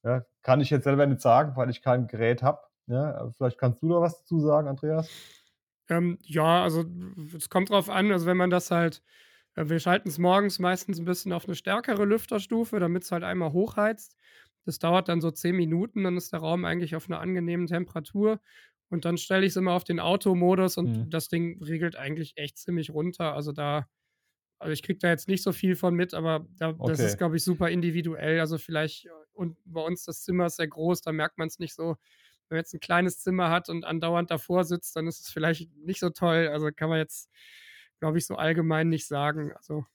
Ja, kann ich jetzt selber nicht sagen, weil ich kein Gerät habe, ne? Aber vielleicht kannst du da was dazu sagen, Andreas? Ähm, ja, also es kommt drauf an, also wenn man das halt äh, wir schalten's morgens meistens 'n bisschen auf 'ne stärkere Lüfterstufe, damit's halt einmal hochheizt. Das dauert dann so 10 Minuten, dann ist der Raum eigentlich auf 'ner angenehmen Temperatur und dann stelle ich's immer auf den Automodus und Mhm. das Ding regelt eigentlich echt ziemlich runter. Also, da also, ich kriege da jetzt nicht so viel von mit, aber da das ist, Okay. glaube ich, super individuell. Also, vielleicht und bei uns das Zimmer ist sehr groß, da merkt man's nicht so. Wenn man jetzt 'n kleines Zimmer hat und andauernd davor sitzt, dann ist es vielleicht nicht so toll. Also, kann man jetzt, glaube ich, so allgemein nicht sagen. Also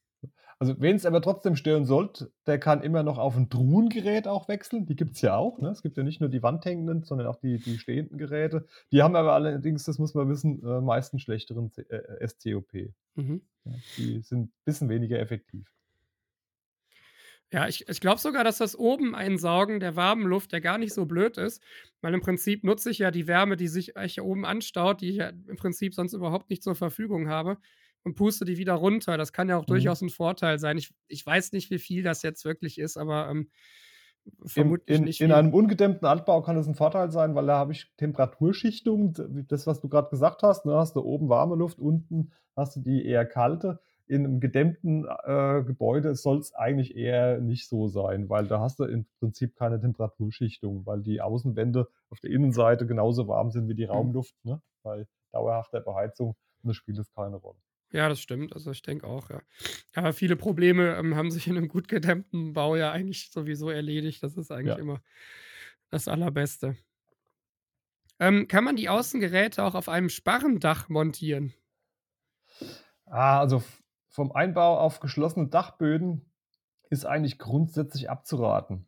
Also, wen's aber trotzdem stören sollte, der kann immer noch auf 'n Truhengerät auch wechseln. Die gibt's ja auch, ne? Es gibt ja nicht nur die wandhängenden, sondern auch die die stehenden Geräte. Die haben aber allerdings, das muss man wissen, äh, meist 'n schlechteren C äh, äh, SCOP. Mhm. Ja, die sind bisschen weniger effektiv. Ja, ich ich glaube sogar, dass das Oben-Einsaugen der warmen Luft ja gar nicht so blöd ist, weil im Prinzip nutze ich ja die Wärme, die sich eigentlich oben anstaut, die ich ja im Prinzip sonst überhaupt nicht zur Verfügung habe und puste die wieder runter. Das kann ja auch Mhm. durchaus 'n Vorteil sein. Ich ich weiß nicht, wie viel das jetzt wirklich ist, aber, ähm, vermutlich in nicht in viel. einem ungedämmten Altbau kann das 'n Vorteil sein, weil da habe ich Temperaturschichtung, das, was du grad gesagt hast, ne? Hast du oben warme Luft, unten hast du die eher kalte. In 'nem gedämmten, äh, Gebäude soll's eigentlich eher nicht so sein, weil da hast du im Prinzip keine Temperaturschichtung, weil die Außenwände auf der Innenseite genauso warm sind wie die Mhm. Raumluft, ne, bei dauerhafter Beheizung und da spielt das keine Rolle. Ja, das stimmt. Also, ich denke auch, ja. Aber viele Probleme, ähm, haben sich in 'nem gut gedämmten Bau ja eigentlich sowieso erledigt. Das ist eigentlich Ja. immer das Allerbeste. Ähm, kann man die Außengeräte auch auf einem Sparrendach montieren? Ah, also vom Einbau auf geschlossene Dachböden ist eigentlich grundsätzlich abzuraten.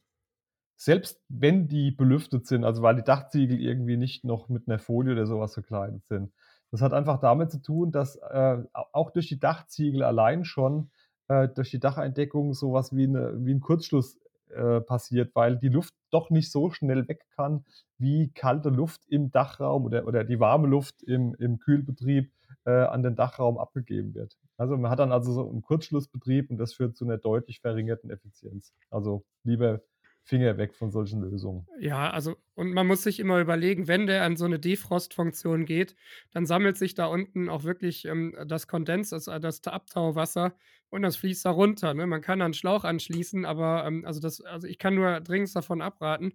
Selbst wenn die belüftet sind, also weil die Dachziegel irgendwie nicht noch mit 'ner Folie oder so was verkleidet sind. Das hat einfach damit zu tun, dass, äh, auch durch die Dachziegel allein schon, äh, durch die Dacheindeckung so was wie 'ne wie 'n Kurzschluss, äh, passiert, weil die Luft doch nicht so schnell weg kann, wie kalte Luft im Dachraum oder oder die warme Luft im im Kühlbetrieb, äh, an den Dachraum abgegeben wird. Also, man hat dann also so 'n Kurzschlussbetrieb und das führt zu 'ner deutlich verringerten Effizienz. Also, lieber Finger weg von solchen Lösungen. Ja, also und man muss sich immer überlegen, wenn der an so 'ne Defrostfunktion geht, dann sammelt sich da unten auch wirklich, ähm, das Kondens das das Abtauwasser und das fließt da runter, ne? Man kann da 'n Schlauch anschließen, aber, ähm, also das also, ich kann nur dringendst davon abraten.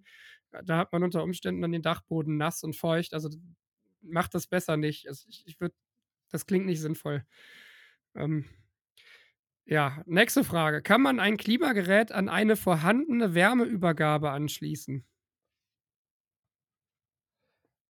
Da hat man unter Umständen dann den Dachboden nass und feucht. Also, macht das besser nicht. Also, ich ich würde das klingt nicht sinnvoll. Ähm ja, nächste Frage. Kann man ein Klimagerät an eine vorhandene Wärmeübergabe anschließen?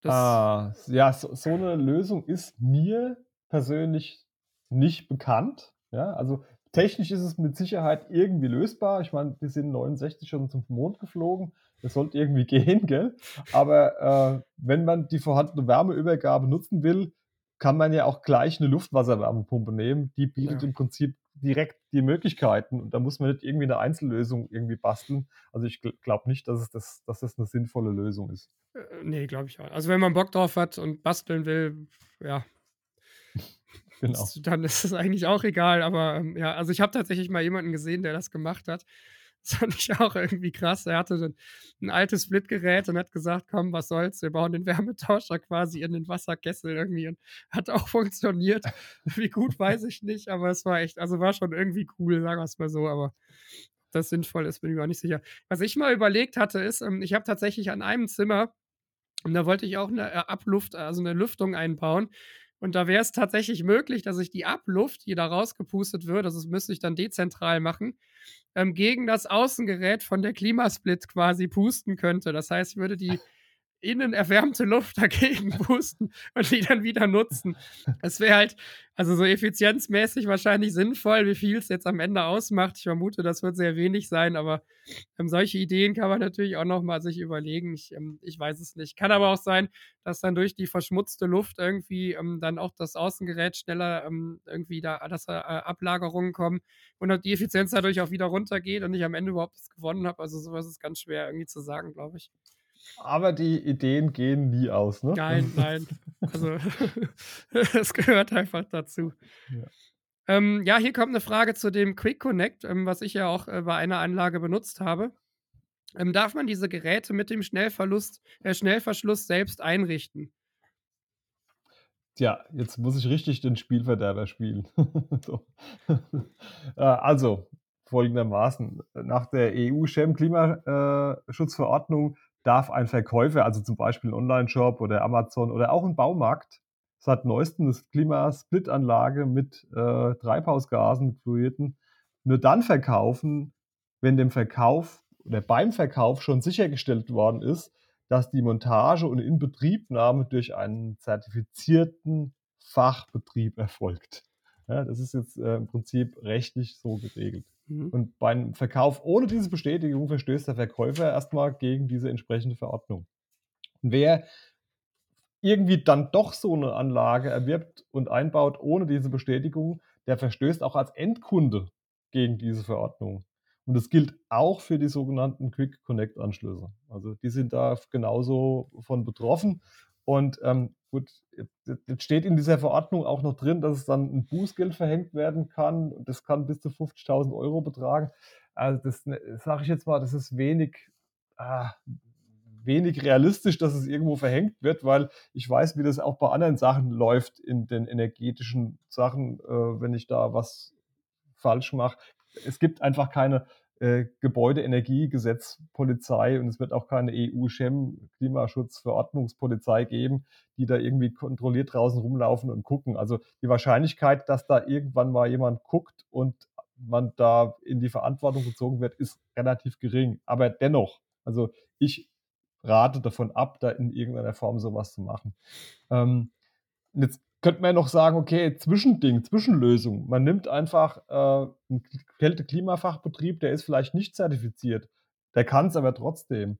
Das Ah, ja, so so 'ne Lösung ist mir persönlich nicht bekannt, ja? Also, technisch ist es mit Sicherheit irgendwie lösbar. Ich meine, die sind 69 schon zum Mond geflogen. Das sollte irgendwie [LAUGHS] gehen, gell? Aber, äh, wenn man die vorhandene Wärmeübergabe nutzen will, kann man ja auch gleich 'ne Luftwasserwärmepumpe nehmen. Die bietet Ja. im Prinzip direkt die Möglichkeiten und da muss man nicht irgendwie 'ne Einzellösung irgendwie basteln. Also, ich gl glaube nicht, dass es das dass das 'ne sinnvolle Lösung ist. Äh, ne, glaube ich auch. Also, wenn man Bock drauf hat und basteln will, ja [LAUGHS] Genau. dann ist es eigentlich auch egal, aber, ähm, ja, also, ich habe tatsächlich mal jemanden gesehen, der das gemacht hat. Das fand ich auch irgendwie krass. Er hatte 'nen 'n altes Splitgerät und hat gesagt: „Komm, was soll's, wir bauen den Wärmetauscher quasi in den Wasserkessel irgendwie“ und hat auch funktioniert. [LAUGHS] Wie gut, weiß ich nicht, aber es war echt also, war schon irgendwie cool, sagen wir's mal so, aber ob das sinnvoll ist, bin ich mir auch nicht sicher. Was ich mal überlegt hatte, ist, ähm, ich habe tatsächlich an einem Zimmer und da wollte ich auch 'ne, äh, Abluft also, 'ne Lüftung einbauen. Und da wäre es tatsächlich möglich, dass ich die Abluft, die da rausgepustet wird also, das müsste ich dann dezentral machen, ähm, gegen das Außengerät von der Klimasplit quasi pusten könnte. Das heißt, ich würde die [LAUGHS] innen erwärmte Luft dagegen [LAUGHS] pusten und die dann wieder nutzen. Es wäre halt also, so effizienzmäßig wahrscheinlich sinnvoll. Wie viel's jetzt am Ende ausmacht, ich vermute, das wird sehr wenig sein, aber, ähm, solche Ideen kann man natürlich auch noch mal sich überlegen. Ich ähm, ich weiß es nicht. Kann aber auch sein, dass dann durch die verschmutzte Luft irgendwie, ähm, dann auch das Außengerät schneller, ähm, irgendwie da dass da, äh, Ablagerungen kommen und dann die Effizienz dadurch auch wieder runtergeht und ich am Ende überhaupt nichts gewonnen habe. Also, so was ist ganz schwer irgendwie zu sagen, glaube ich. Aber die Ideen gehen nie aus, ne? Nein, nein. Also, [LAUGHS] es gehört einfach dazu. Ja. Ähm, ja, hier kommt 'ne Frage zu dem Quick Connect, ähm, was ich ja auch, äh, bei einer Anlage benutzt habe. Ähm, darf man diese Geräte mit dem Schnellverlust äh, Schnellverschluss selbst einrichten? Tja, jetzt muss ich richtig den Spielverderber spielen. [LAUGHS] Äh, also, folgendermaßen: Nach der Klima äh, darf ein Verkäufer, also zum Beispiel 'n Onlineshop oder Amazon oder auch 'n Baumarkt, seit Neuestem 'ne Klimasplitanlage mit, äh, Treibhausgasen, Fluiden, nur dann verkaufen, wenn dem Verkauf oder beim Verkauf schon sichergestellt worden ist, dass die Montage und Inbetriebnahme durch einen zertifizierten Fachbetrieb erfolgt. Ja, das ist jetzt, äh, im Prinzip rechtlich so geregelt. Mhm. Und beim Verkauf ohne diese Bestätigung verstößt der Verkäufer erst mal gegen diese entsprechende Verordnung. Wer irgendwie dann doch so 'ne Anlage erwirbt und einbaut ohne diese Bestätigung, der verstößt auch als Endkunde gegen diese Verordnung. Und das gilt auch für die sogenannten Quick Connect Anschlüsse. Also, die sind da genauso von betroffen. Und, ähm, gut, jet jet jetzt steht in dieser Verordnung auch noch drin, dass es dann 'n Bußgeld verhängt werden kann und das kann bis zu 50.000 € betragen. Also, das, ne, sage ich jetzt mal, das ist wenig ah, wenig realistisch, dass es irgendwo verhängt wird, weil ich weiß, wie das auch bei anderen Sachen läuft in den energetischen Sachen, äh, wenn ich da was falsch mache. Es gibt einfach keine, äh, Gebäudeenergiegesetz-Polizei und es wird auch keine EU-Chem Klimaschutzverordnungspolizei geben, die da irgendwie kontrolliert draußen rumlaufen und gucken. Also, die Wahrscheinlichkeit, dass da irgendwann mal jemand guckt und man da in die Verantwortung gezogen wird, ist relativ gering. Aber dennoch, also, ich rate davon ab, da in irgendeiner Form so was zu machen. Ähm, jetzt könnte man ja noch sagen: „Okay, Zwischending, Zwischenlösung.“ Man nimmt einfach, äh, 'n K Kälte-Klimafachbetrieb, der ist vielleicht nicht zertifiziert. Der kann's aber trotzdem.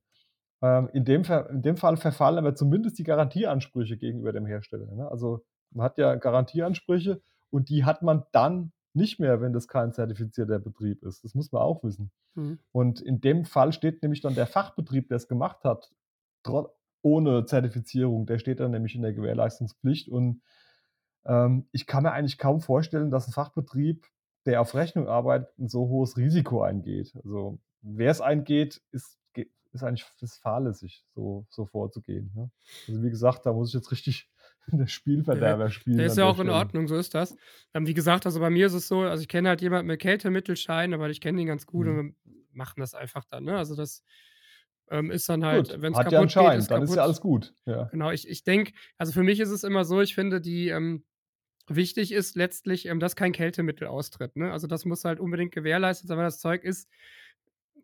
Ähm, in dem in dem Fall verfallen aber zumindest die Garantieansprüche gegenüber dem Hersteller, ne? Also, man hat ja Garantieansprüche und die hat man dann nicht mehr, wenn das kein zertifizierter Betrieb ist. Das muss man auch wissen. Mhm. Und in dem Fall steht nämlich dann der Fachbetrieb, der's gemacht hat, ohne Zertifizierung, der steht dann nämlich in der Gewährleistungspflicht und, ähm, ich kann mir eigentlich kaum vorstellen, dass 'n Fachbetrieb, der auf Rechnung arbeitet, 'n so hohes Risiko eingeht. Also, wer's eingeht, ist ist eigentlich ist fahrlässig, so so vorzugehen, ne? Also, wie gesagt, da muss ich jetzt richtig [LAUGHS] Ja, Spielverderber spielen an ist ja der auch in. Ordnung, so ist das. Ähm, wie gesagt, also, bei mir ist es so also, ich kenne halt jemanden mit Kältemittelschein, aber ich kenne den ganz gut und Mhm. wir machen das einfach dann, ne? Also, das, ähm, ist dann halt Gut, wenn's hat ja kaputt geht, ist dann ist ja kaputt. alles gut, ja. Genau, ich ich denke also, für mich ist es immer so, ich finde, die, ähm wichtig ist letztlich, ähm, dass kein Kältemittel austritt, ne? Also, das muss halt unbedingt gewährleistet sein, weil das Zeug ist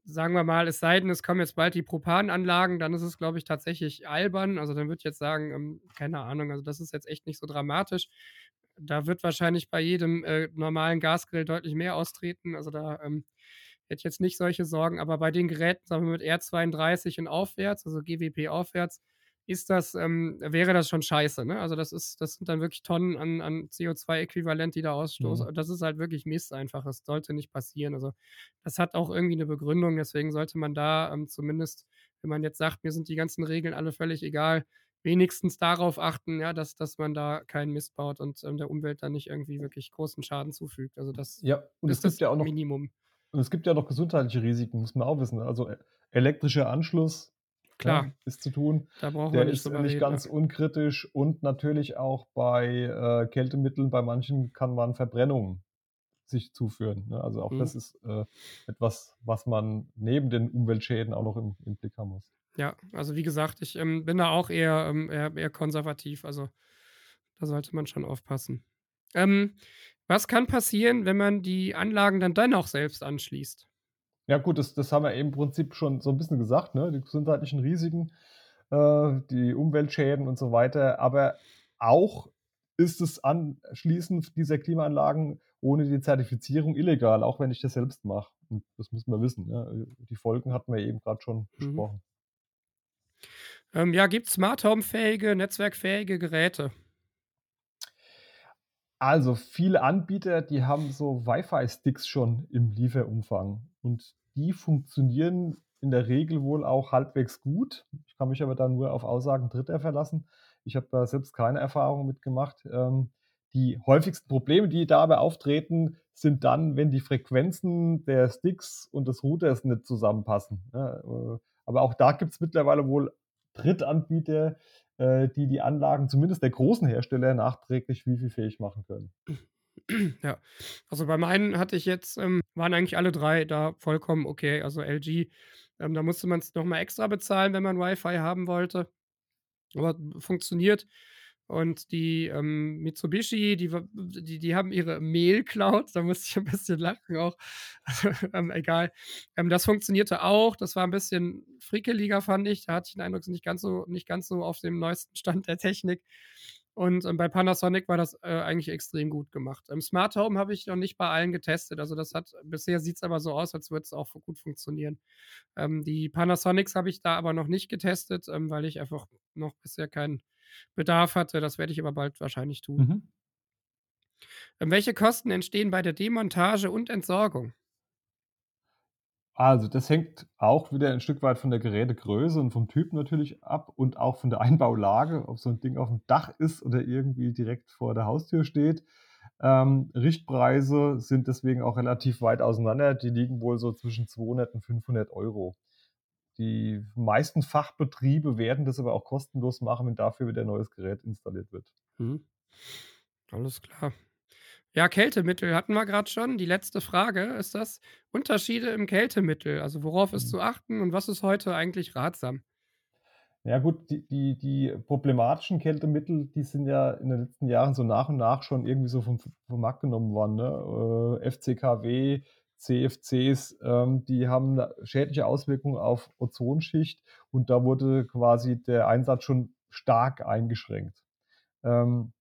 sagen wir mal, es sei denn, es kommen jetzt bald die Propananlagen, dann ist es, glaube ich, tatsächlich albern. Also, dann würde ich jetzt sagen, ähm, keine Ahnung, also, das ist jetzt echt nicht so dramatisch. da wird wahrscheinlich bei jedem, äh, normalen Gasgrill deutlich mehr austreten. Also, da, ähm, hätte ich jetzt nicht solche Sorgen, aber bei den Geräten, sagen wir mit R32 und aufwärts, also GWP aufwärts, ist das ähm, wäre das schon scheiße, ne? Also, das ist das sind dann wirklich Tonnen an an CO2-Äquivalent, die da ausstoßen. Mhm. Das ist halt wirklich Mist einfach. Das sollte nicht passieren. Also, das hat auch irgendwie 'ne Begründung, deswegen sollte man da, ähm, zumindest, wenn man jetzt sagt: „Mir sind die ganzen Regeln alle völlig egal“, wenigstens darauf achten, ja, dass dass man da keinen Mist baut und, ähm, der Umwelt dann nicht irgendwie wirklich großen Schaden zufügt. Also, das Ja, und es ist gibt das ja auch noch Minimum. und es gibt ja noch gesundheitliche Risiken, muss man auch wissen. Also, e elektrischer Anschluss, ja, Klar, ist zu tun. da brauchen wir Der nicht ist, nicht reden, ja. ganz unkritisch und natürlich auch bei, äh, Kältemitteln bei manchen kann man Verbrennungen sich zuführen, ne? Also, auch Mhm. das ist, äh, etwas, was man neben den Umweltschäden auch noch im im Blick haben muss. Ja, also, wie gesagt, ich, ähm, bin da auch eher, ähm, eher eher konservativ. Also, da sollte man schon aufpassen. Ähm, was kann passieren, wenn man die Anlagen dann dennoch selbst anschließt? Ja gut, das das haben wir im Prinzip schon so 'n bisschen gesagt, ne, die gesundheitlichen Risiken, äh, die Umweltschäden und so weiter. Aber auch ist das Anschließen dieser Klimaanlagen ohne die Zertifizierung illegal, auch wenn ich das selbst mache. Und das muss man wissen, ne? Die Folgen hatten wir eben grad schon Mhm. besprochen. Ähm, ja, gibt's Smart-Home-fähige, netzwerkfähige Geräte? Also, viele Anbieter, die haben so Wi-Fi-Sticks schon im Lieferumfang und die funktionieren in der Regel wohl auch halbwegs gut. Ich kann mich aber da nur auf Aussagen Dritter verlassen. Ich habe da selbst keine Erfahrung mit gemacht. Ähm, die häufigsten Probleme, die dabei auftreten, sind dann, wenn die Frequenzen der Sticks und des Routers nicht zusammenpassen, ne? Äh, aber auch da gibt's mittlerweile wohl Drittanbieter, äh, die die Anlagen zumindest der großen Hersteller nachträglich Wi-Fi-fähig machen können. [CLEARS THROAT] Ja. Also, bei meinen hatte ich jetzt ähm, waren eigentlich alle 3 da vollkommen okay. Also, LG, ähm, da musste man's noch mal extra bezahlen, wenn man Wi-Fi haben wollte, aber funktioniert. Und die, ähm, Mitsubishi, die die die haben ihre Mail-Cloud, da musste ich 'n bisschen lachen auch. [LAUGHS] Ähm, egal. Ähm, das funktionierte auch. Das war 'n bisschen frickeliger, fand ich. Da hatte ich den Eindruck, nicht ganz so nicht ganz so auf dem neuesten Stand der Technik. Und, ähm, bei Panasonic war das, äh, eigentlich extrem gut gemacht. Smart Home habe ich noch nicht bei allen getestet. Also, das hat bisher sieht's aber so aus, als würde es auch gut funktionieren. Ähm, die Panasonics habe ich da aber noch nicht getestet, ähm, weil ich einfach noch bisher keinen Bedarf hatte. Das werde ich aber bald wahrscheinlich tun. Mhm. Ähm, welche Kosten entstehen bei der Demontage und Entsorgung? Also, das hängt auch wieder 'n Stück weit von der Gerätegröße und vom Typ natürlich ab und auch von der Einbaulage, ob so 'n Ding auf'm Dach ist oder irgendwie direkt vor der Haustür steht. Ähm, Richtpreise sind deswegen auch relativ weit auseinander. Die liegen wohl so zwischen 200 und 500 €. Die meisten Fachbetriebe werden das aber auch kostenlos machen, wenn dafür wieder 'n neues Gerät installiert wird. Mhm. Alles klar. Ja, Kältemittel hatten wir grad schon. Die letzte Frage ist das: Unterschiede im Kältemittel. Also, worauf ist Mhm. zu achten und was ist heute eigentlich ratsam? Ja gut, die die die problematischen Kältemittel, die sind ja in den letzten Jahren so nach und nach schon irgendwie so vom vom Markt genommen worden, ne? Äh, FCKW, CFCs, ähm, die haben schädliche Auswirkung auf Ozonschicht und da wurde quasi der Einsatz schon stark eingeschränkt. Ähm,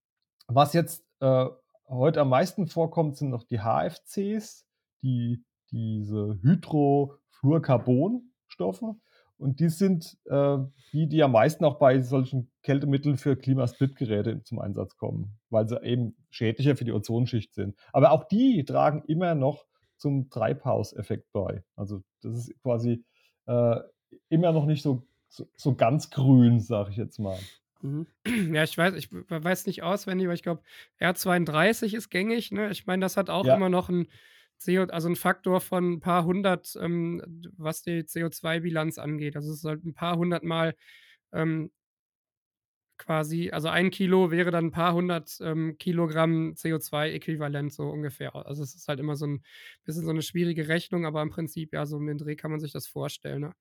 was jetzt, äh, heute am meisten vorkommt, sind noch die HFCs, die diese Hydrofluorcarbonstoffe und die sind, äh, die, die am meisten auch bei solchen Kältemitteln für Klimasplitgeräte zum Einsatz kommen, weil sie eben schädlicher für die Ozonschicht sind. Aber auch die tragen immer noch zum Treibhauseffekt bei. Also, das ist quasi, äh, immer noch nicht so so so ganz grün, sage ich jetzt mal. Mhm. [CLEARS THROAT] Ja, ich weiß ich weiß nicht auswendig, aber ich glaube, R32 ist gängig, ne? Ich meine, das hat auch Ja. immer noch 'n CO also, 'n Faktor von 'n paar 100, ähm, was die CO2-Bilanz angeht. Also, es ist halt 'n paar hundertmal, ähm quasi also, 1 Kilo wäre dann 'n paar 100, ähm, Kilogramm CO2-Äquivalent so ungefähr. Also, es ist halt immer so 'n bisschen so 'ne schwierige Rechnung, aber im Prinzip, ja, so um den Dreh kann man sich das vorstellen, ne?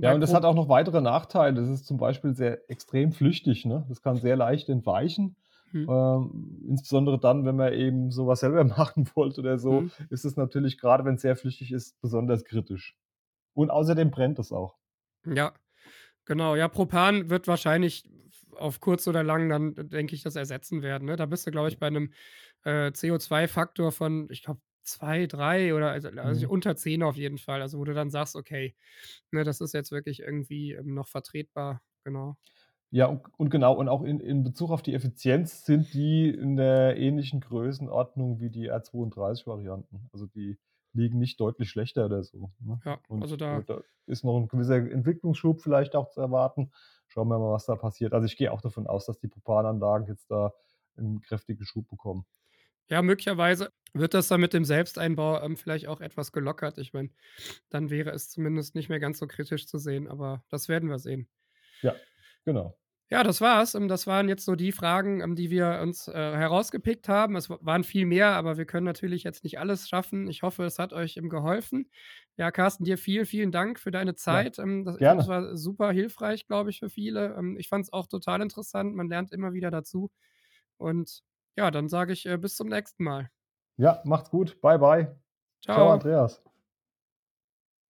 Und Ja, und das hat auch noch weitere Nachteile. Das ist zum Beispiel sehr extrem flüchtig, ne? Das kann sehr leicht entweichen. Mhm. Ähm, insbesondere dann, wenn man eben so was selber [LAUGHS] machen wollte oder so, Mhm. ist es natürlich, grade wenn's sehr flüchtig ist, besonders kritisch. Und außerdem brennt es auch. Ja, genau. Ja, Propan wird wahrscheinlich auf kurz oder lang dann, denke ich, das ersetzen werden, ne? Da bist du, glaube ich, bei 'nem, äh, CO2-Faktor von, ich glaube, 2, 3 oder also also Mhm. unter 10 auf jeden Fall. Also, wo du dann sagst: „Okay, ne, das ist jetzt wirklich irgendwie, ähm, noch vertretbar“, genau. Ja, und und genau, und auch in in Bezug auf die Effizienz sind die in der ähnlichen Größenordnung wie die R 32 Varianten. Also, die liegen nicht deutlich schlechter oder so, ne? Ja, also Und, äh, da da ist noch 'n gewisser Entwicklungsschub vielleicht auch zu erwarten. Schauen wir mal, was da passiert. Also, ich gehe auch davon aus, dass die Propananlagen jetzt da 'n kräftigen Schub bekommen. Ja, möglicherweise wird das dann mit dem Selbsteinbau, ähm, vielleicht auch etwas gelockert. Ich meine, dann wäre es zumindest nicht mehr ganz so kritisch zu sehen, aber das werden wir sehen. Ja, genau. Ja, das war's. Ähm, das waren jetzt so die Fragen, ähm, die wir uns, äh, herausgepickt haben. Es waren viel mehr, aber wir können natürlich jetzt nicht alles schaffen. Ich hoffe, es hat euch, ähm, geholfen. Ja, Carsten, dir vielen, vielen Dank für deine Ja, Zeit. Ähm, das glaube, das gerne. war super hilfreich, glaube ich, für viele. Ich fand's auch total interessant. Man lernt immer wieder dazu. Und ja, dann sage ich, äh, bis zum nächsten Mal. Ja, macht's gut. Bye, bye. Tschau, Tschau. Andreas.